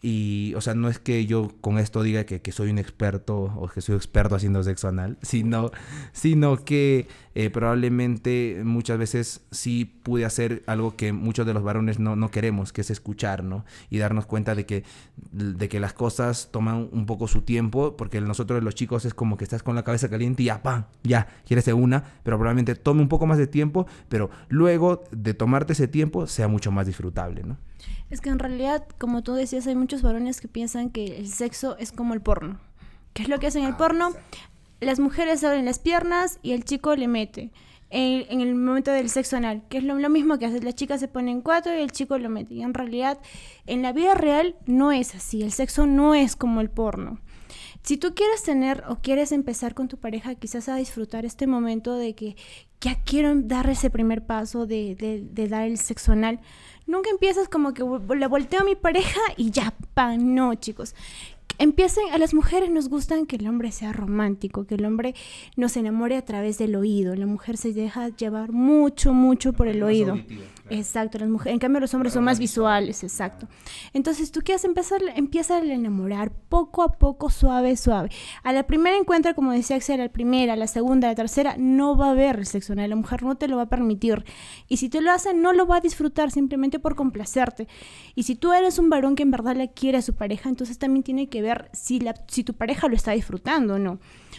y, o sea, no es que yo con esto diga que, que, soy un experto o que soy experto haciendo sexo anal, [laughs] sino, sino que eh, probablemente muchas veces sí pude hacer algo que muchos de los varones no, no, queremos, que es escuchar, ¿no? Y darnos cuenta de que, de que las cosas toman un poco su tiempo, porque nosotros los chicos es como que estás con la cabeza caliente y ya, ¡pam! Ya, quieres de una, pero probablemente tome un poco más de tiempo, pero luego de tomarte ese tiempo sea mucho más disfrutable, ¿no? Es que en realidad, como tú decías, hay muchos varones que piensan que el sexo es como el porno. ¿Qué es lo que hacen en el porno? Las mujeres abren las piernas y el chico le mete. En, en, el momento del sexo anal, que es lo, lo, mismo que hace, la chica se pone en cuatro y el chico lo mete. Y en realidad, en la vida real no es así, el sexo no es como el porno. Si tú quieres tener o quieres empezar con tu pareja, quizás a disfrutar este momento de que ya quiero dar ese primer paso de, dar el sexo anal, nunca empiezas como que le volteo a mi pareja y ya, pa, no, chicos. Empiecen, a las mujeres nos gustan que el hombre sea romántico, que el hombre nos enamore a través del oído. La mujer se deja llevar mucho, mucho por el oído. Auditiva, claro. Exacto, las mujeres, en cambio los hombres son más visuales, exacto. Entonces tú quieres empezar, empieza a enamorar poco a poco, suave, suave. A la primera encuentra, como decía Axel, a la primera, a la segunda, a la tercera, no va a haber sexo anal, la mujer no te lo va a permitir. Y si te lo hacen, no lo va a disfrutar simplemente por complacerte. Y si tú eres un varón que en verdad le quiere a su pareja, entonces también tiene que ver si, la, si tu pareja lo está disfrutando o no.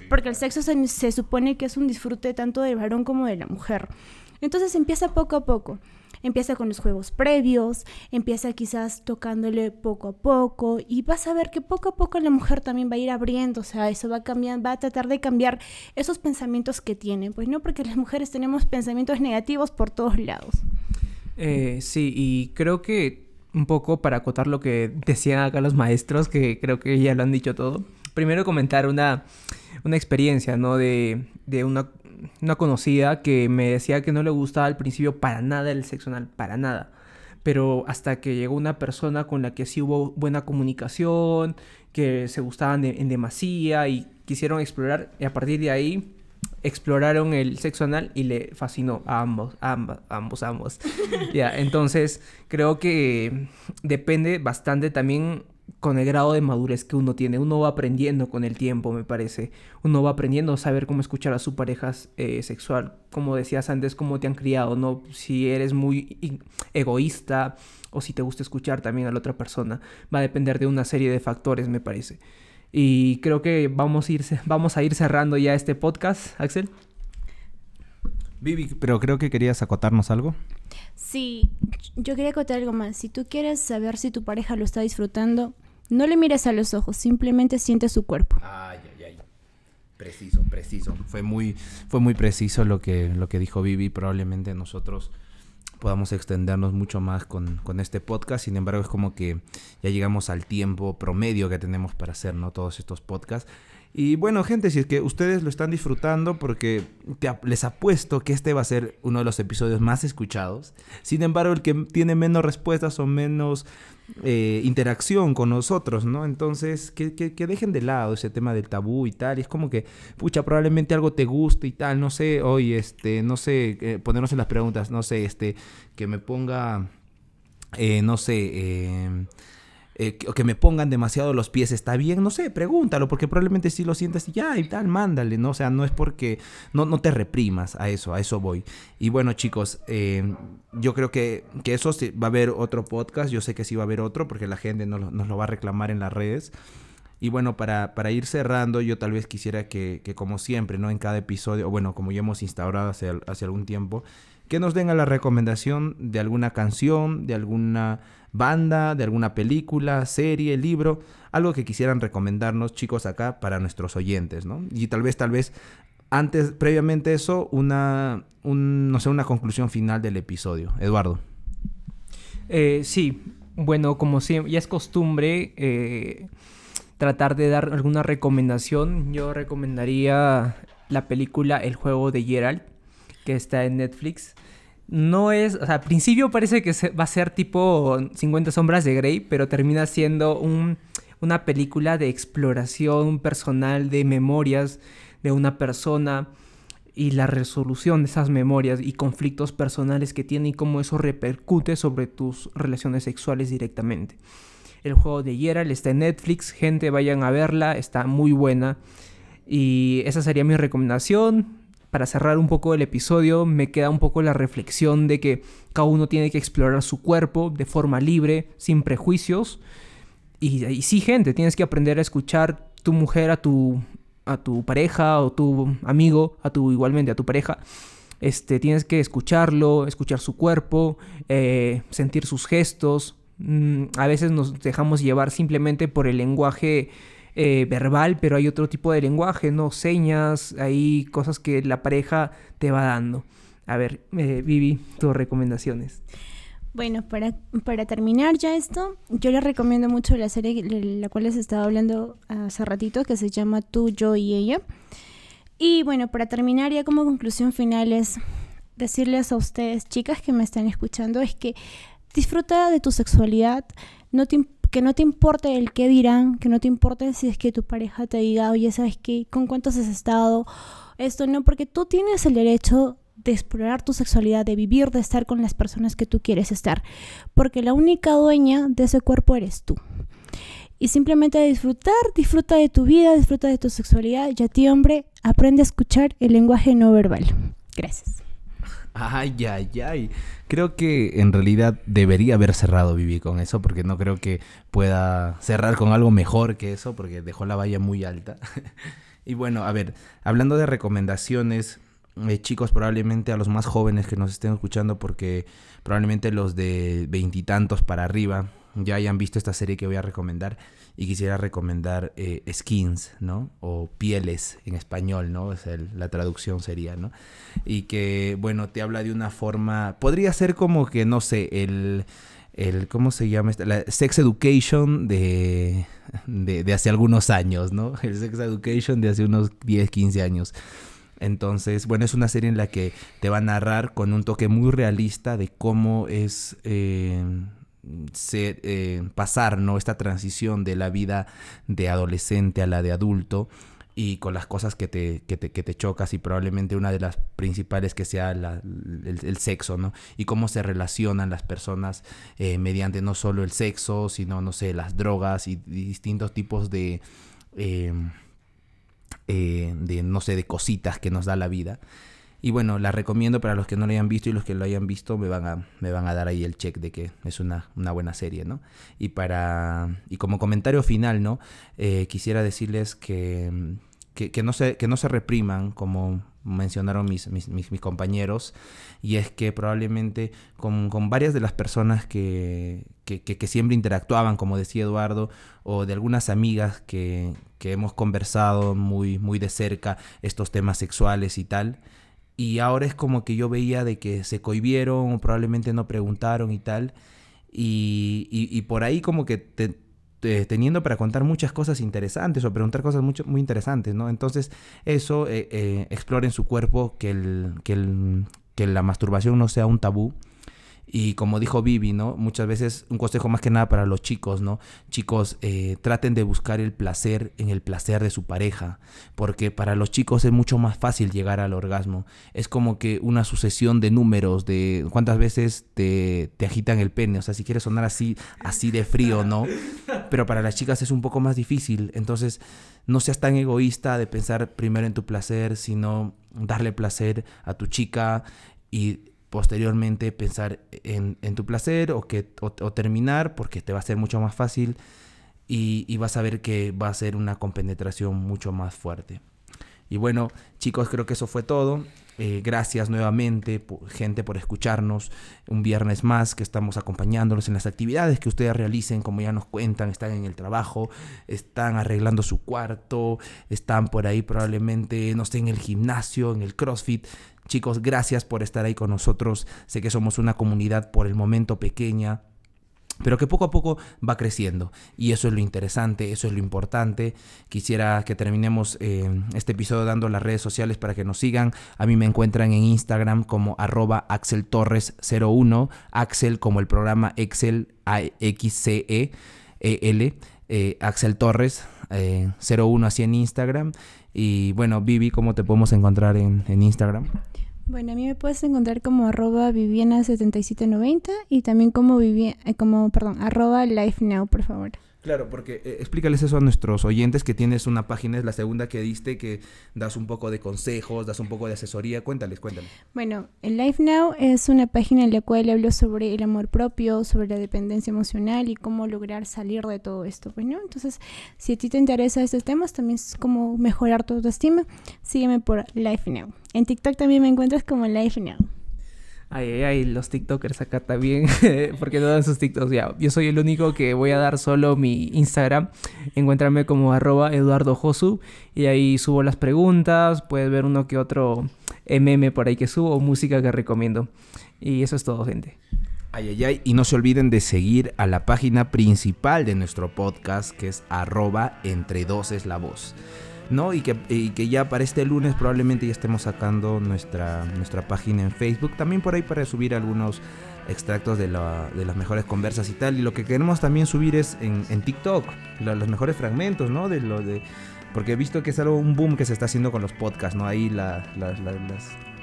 Porque el sexo se, se, supone que es un disfrute tanto del varón como de la mujer. Entonces empieza poco a poco. Empieza con los juegos previos, empieza quizás tocándole poco a poco y vas a ver que poco a poco la mujer también va a ir abriendo, o sea, eso va a cambiar, va a tratar de cambiar esos pensamientos que tiene, pues no, porque las mujeres tenemos pensamientos negativos por todos lados. Eh, sí, y creo que un poco para acotar lo que decían acá los maestros, que creo que ya lo han dicho todo. Primero comentar una, una experiencia, ¿no? De, de una, una, conocida que me decía que no le gustaba al principio para nada el sexo anal, para nada. Pero hasta que llegó una persona con la que sí hubo buena comunicación, que se gustaban en demasía y quisieron explorar, y a partir de ahí exploraron el sexo anal y le fascinó a ambos, a ambos, ambos, ambos. [laughs] ya, entonces creo que depende bastante también con el grado de madurez que uno tiene. Uno va aprendiendo con el tiempo, me parece. Uno va aprendiendo a saber cómo escuchar a su pareja eh, sexual. Como decías antes, cómo te han criado, ¿no? Si eres muy egoísta o si te gusta escuchar también a la otra persona. Va a depender de una serie de factores, me parece. Y creo que vamos a ir, vamos a ir cerrando ya este podcast, Axel. Vivi, pero creo que querías acotarnos algo. Sí, yo quería acotar algo más. Si tú quieres saber si tu pareja lo está disfrutando, no le mires a los ojos, simplemente siente su cuerpo. Ay, ay, ay. Preciso, preciso. Fue muy, fue muy preciso lo que, lo que dijo Vivi. Probablemente nosotros podamos extendernos mucho más con, con, este podcast. Sin embargo, es como que ya llegamos al tiempo promedio que tenemos para hacer ¿no? todos estos podcasts. Y bueno, gente, si es que ustedes lo están disfrutando, porque les apuesto que este va a ser uno de los episodios más escuchados. Sin embargo, el que tiene menos respuestas o menos eh, interacción con nosotros, ¿no? Entonces, que, que, que, dejen de lado ese tema del tabú y tal. Y es como que, pucha, probablemente algo te guste y tal. No sé, hoy, este, no sé, eh, ponernos en las preguntas, no sé, este, que me ponga, eh, no sé, eh, que, me pongan demasiado los pies, ¿está bien? No sé, pregúntalo, porque probablemente si lo sientas y ya, y tal, mándale, ¿no? O sea, no es porque no, no te reprimas a eso, a eso voy. Y bueno, chicos, eh, yo creo que, que eso sí, va a haber otro podcast, yo sé que sí va a haber otro, porque la gente nos, nos lo va a reclamar en las redes. Y bueno, para, para ir cerrando, yo tal vez quisiera que, que, como siempre, ¿no? En cada episodio, bueno, como ya hemos instaurado hace, hace algún tiempo, que nos den a la recomendación de alguna canción, de alguna banda, de alguna película, serie, libro, algo que quisieran recomendarnos, chicos, acá para nuestros oyentes, ¿no? Y tal vez, tal vez, antes, previamente eso, una, un, no sé, una conclusión final del episodio. Eduardo. Eh, sí, bueno, como siempre, ya es costumbre eh, tratar de dar alguna recomendación. Yo recomendaría la película El juego de Gerald, que está en Netflix. No es, o sea, al principio parece que va a ser tipo 50 sombras de Grey, pero termina siendo un, una película de exploración personal, de memorias de una persona y la resolución de esas memorias y conflictos personales que tiene y cómo eso repercute sobre tus relaciones sexuales directamente. El juego de Geralt está en Netflix, gente vayan a verla, está muy buena y esa sería mi recomendación. Para cerrar un poco el episodio, me queda un poco la reflexión de que cada uno tiene que explorar su cuerpo de forma libre, sin prejuicios. Y, sí, gente, tienes que aprender a escuchar tu mujer a tu a tu pareja o tu amigo, a tu igualmente a tu pareja, este, tienes que escucharlo, escuchar su cuerpo, eh, sentir sus gestos. Mm, a veces nos dejamos llevar simplemente por el lenguaje eh, verbal, pero hay otro tipo de lenguaje, ¿no? Señas, hay cosas que la pareja te va dando. A ver, eh, Vivi, tus recomendaciones. Bueno, para, para terminar ya esto, yo les recomiendo mucho la serie de la cual les estaba hablando hace ratito, que se llama Tú, yo y ella. Y bueno, para terminar ya como conclusión final es decirles a ustedes, chicas que me están escuchando, es que disfruta de tu sexualidad, no que no te importe el qué dirán, que no te importe si es que tu pareja te diga, oye, ¿sabes qué? ¿Con cuántos has estado? Esto no, porque tú tienes el derecho de explorar tu sexualidad, de vivir, de estar con las personas que tú quieres estar. Porque la única dueña de ese cuerpo eres tú. Y simplemente disfrutar, disfruta de tu vida, disfruta de tu sexualidad. Y a ti, hombre, aprende a escuchar el lenguaje no verbal. Gracias. Ay, ay, ay. Creo que en realidad debería haber cerrado Vivi con eso, porque no creo que pueda cerrar con algo mejor que eso, porque dejó la valla muy alta. [laughs] y bueno, a ver, hablando de recomendaciones, eh, chicos, probablemente a los más jóvenes que nos estén escuchando, porque probablemente los de veintitantos para arriba ya hayan visto esta serie que voy a recomendar y quisiera recomendar eh, Skins, ¿no? O Pieles en español, ¿no? Es la traducción sería, ¿no? Y que, bueno, te habla de una forma, podría ser como que, no sé, el, el ¿cómo se llama? La Sex Education de, de, de hace algunos años, ¿no? El Sex Education de hace unos 10, 15 años. Entonces, bueno, es una serie en la que te va a narrar con un toque muy realista de cómo es eh, eh, pasar ¿no? esta transición de la vida de adolescente a la de adulto y con las cosas que te, que te, que te chocas y probablemente una de las principales que sea el, sexo, ¿no? Y cómo se relacionan las personas eh, mediante no solo el sexo, sino, no sé, las drogas y, distintos tipos de... Eh, de, no sé, de cositas que nos da la vida. Y bueno, la recomiendo para los que no lo hayan visto y los que lo hayan visto me van a, me van a dar ahí el check de que es una, una buena serie, ¿no? Y para y como comentario final, ¿no? Eh, quisiera decirles que, que, no se, que no se repriman como mencionaron mis, mis, mis, compañeros, y es que probablemente con, con varias de las personas que, que, que, siempre interactuaban, como decía Eduardo, o de algunas amigas que, hemos conversado muy, muy de cerca estos temas sexuales y tal, y ahora es como que yo veía de que se cohibieron o probablemente no preguntaron y tal, y, y, y por ahí como que te, teniendo para contar muchas cosas interesantes o preguntar cosas mucho, muy interesantes, ¿no? Entonces, eso, eh, eh, exploren su cuerpo, que, el, que, el, que la masturbación no sea un tabú y como dijo Vivi, ¿no? Muchas veces un consejo más que nada para los chicos, ¿no? Chicos, eh, traten de buscar el placer en el placer de su pareja, porque para los chicos es mucho más fácil llegar al orgasmo. Es como que una sucesión de números, de cuántas veces te, te agitan el pene, o sea, si quieres sonar así, así de frío, ¿no? Pero para las chicas es un poco más difícil, entonces no seas tan egoísta de pensar primero en tu placer, sino darle placer a tu chica y posteriormente pensar en, tu placer o, que, o, terminar porque te va a ser mucho más fácil y, y vas a ver que va a ser una compenetración mucho más fuerte. Y bueno, chicos, creo que eso fue todo. Eh, gracias nuevamente, gente, por escucharnos un viernes más que estamos acompañándolos en las actividades que ustedes realicen, como ya nos cuentan, están en el trabajo, están arreglando su cuarto, están por ahí probablemente, no sé, en el gimnasio, en el CrossFit. Chicos, gracias por estar ahí con nosotros. Sé que somos una comunidad por el momento pequeña, pero que poco a poco va creciendo. Y eso es lo interesante, eso es lo importante. Quisiera que terminemos eh, este episodio dando las redes sociales para que nos sigan. A mí me encuentran en Instagram como arroba Axel Torres 01, Axel como el programa Excel A-X-C-E-E-L, eh, Axel Torres 01 eh, así en Instagram. Y bueno, Vivi, ¿cómo te podemos encontrar en, en Instagram? Bueno, a mí me puedes encontrar como arroba viviana7790 y también como, eh, como perdón, arroba lifenow, por favor. Claro, porque eh, explícales eso a nuestros oyentes que tienes una página, es la segunda que diste, que das un poco de consejos, das un poco de asesoría. Cuéntales, cuéntales. Bueno, el Life Now es una página en la cual hablo sobre el amor propio, sobre la dependencia emocional y cómo lograr salir de todo esto. Bueno, pues, entonces, si a ti te interesa estos temas, también es como mejorar tu autoestima, sígueme por Life Now. En TikTok también me encuentras como Life Now. Ay, ay, ay, los TikTokers acá también, [laughs] porque no dan sus TikToks ya. Yo soy el único que voy a dar solo mi Instagram. Encuéntrame como arroba Eduardo Josu y ahí subo las preguntas, puedes ver uno que otro MM por ahí que subo o música que recomiendo. Y eso es todo, gente. Ay, ay, ay, y no se olviden de seguir a la página principal de nuestro podcast, que es entre dos es. ¿No? Y que, que ya para este lunes probablemente ya estemos sacando nuestra, nuestra página en Facebook. También por ahí para subir algunos extractos de, de las mejores conversas y tal. Y lo que queremos también subir es en, en TikTok, los mejores fragmentos, ¿no? De lo de porque he visto que es algo, un boom que se está haciendo con los podcasts, ¿no? Ahí la,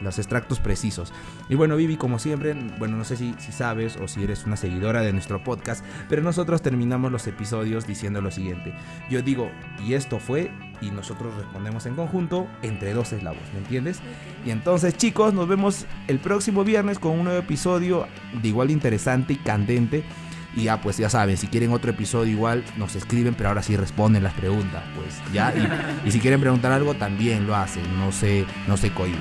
los extractos precisos. Y bueno, Vivi, como siempre, bueno, no sé si, si sabes o si eres una seguidora de nuestro podcast, pero nosotros terminamos los episodios diciendo lo siguiente. Yo digo, y esto fue, y nosotros respondemos en conjunto, entre dos eslavos, ¿me entiendes? Y entonces, chicos, nos vemos el próximo viernes con un nuevo episodio de igual interesante y candente y ya, pues ya saben, si quieren otro episodio igual, nos escriben, pero ahora sí responden las preguntas, pues ya. Y, si quieren preguntar algo, también lo hacen, no se, no se cohiban.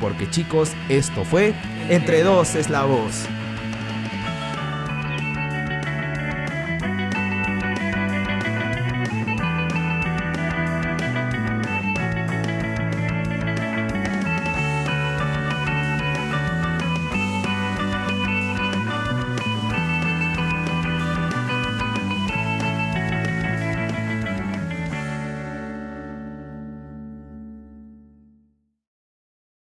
Porque chicos, esto fue Entre dos es la voz.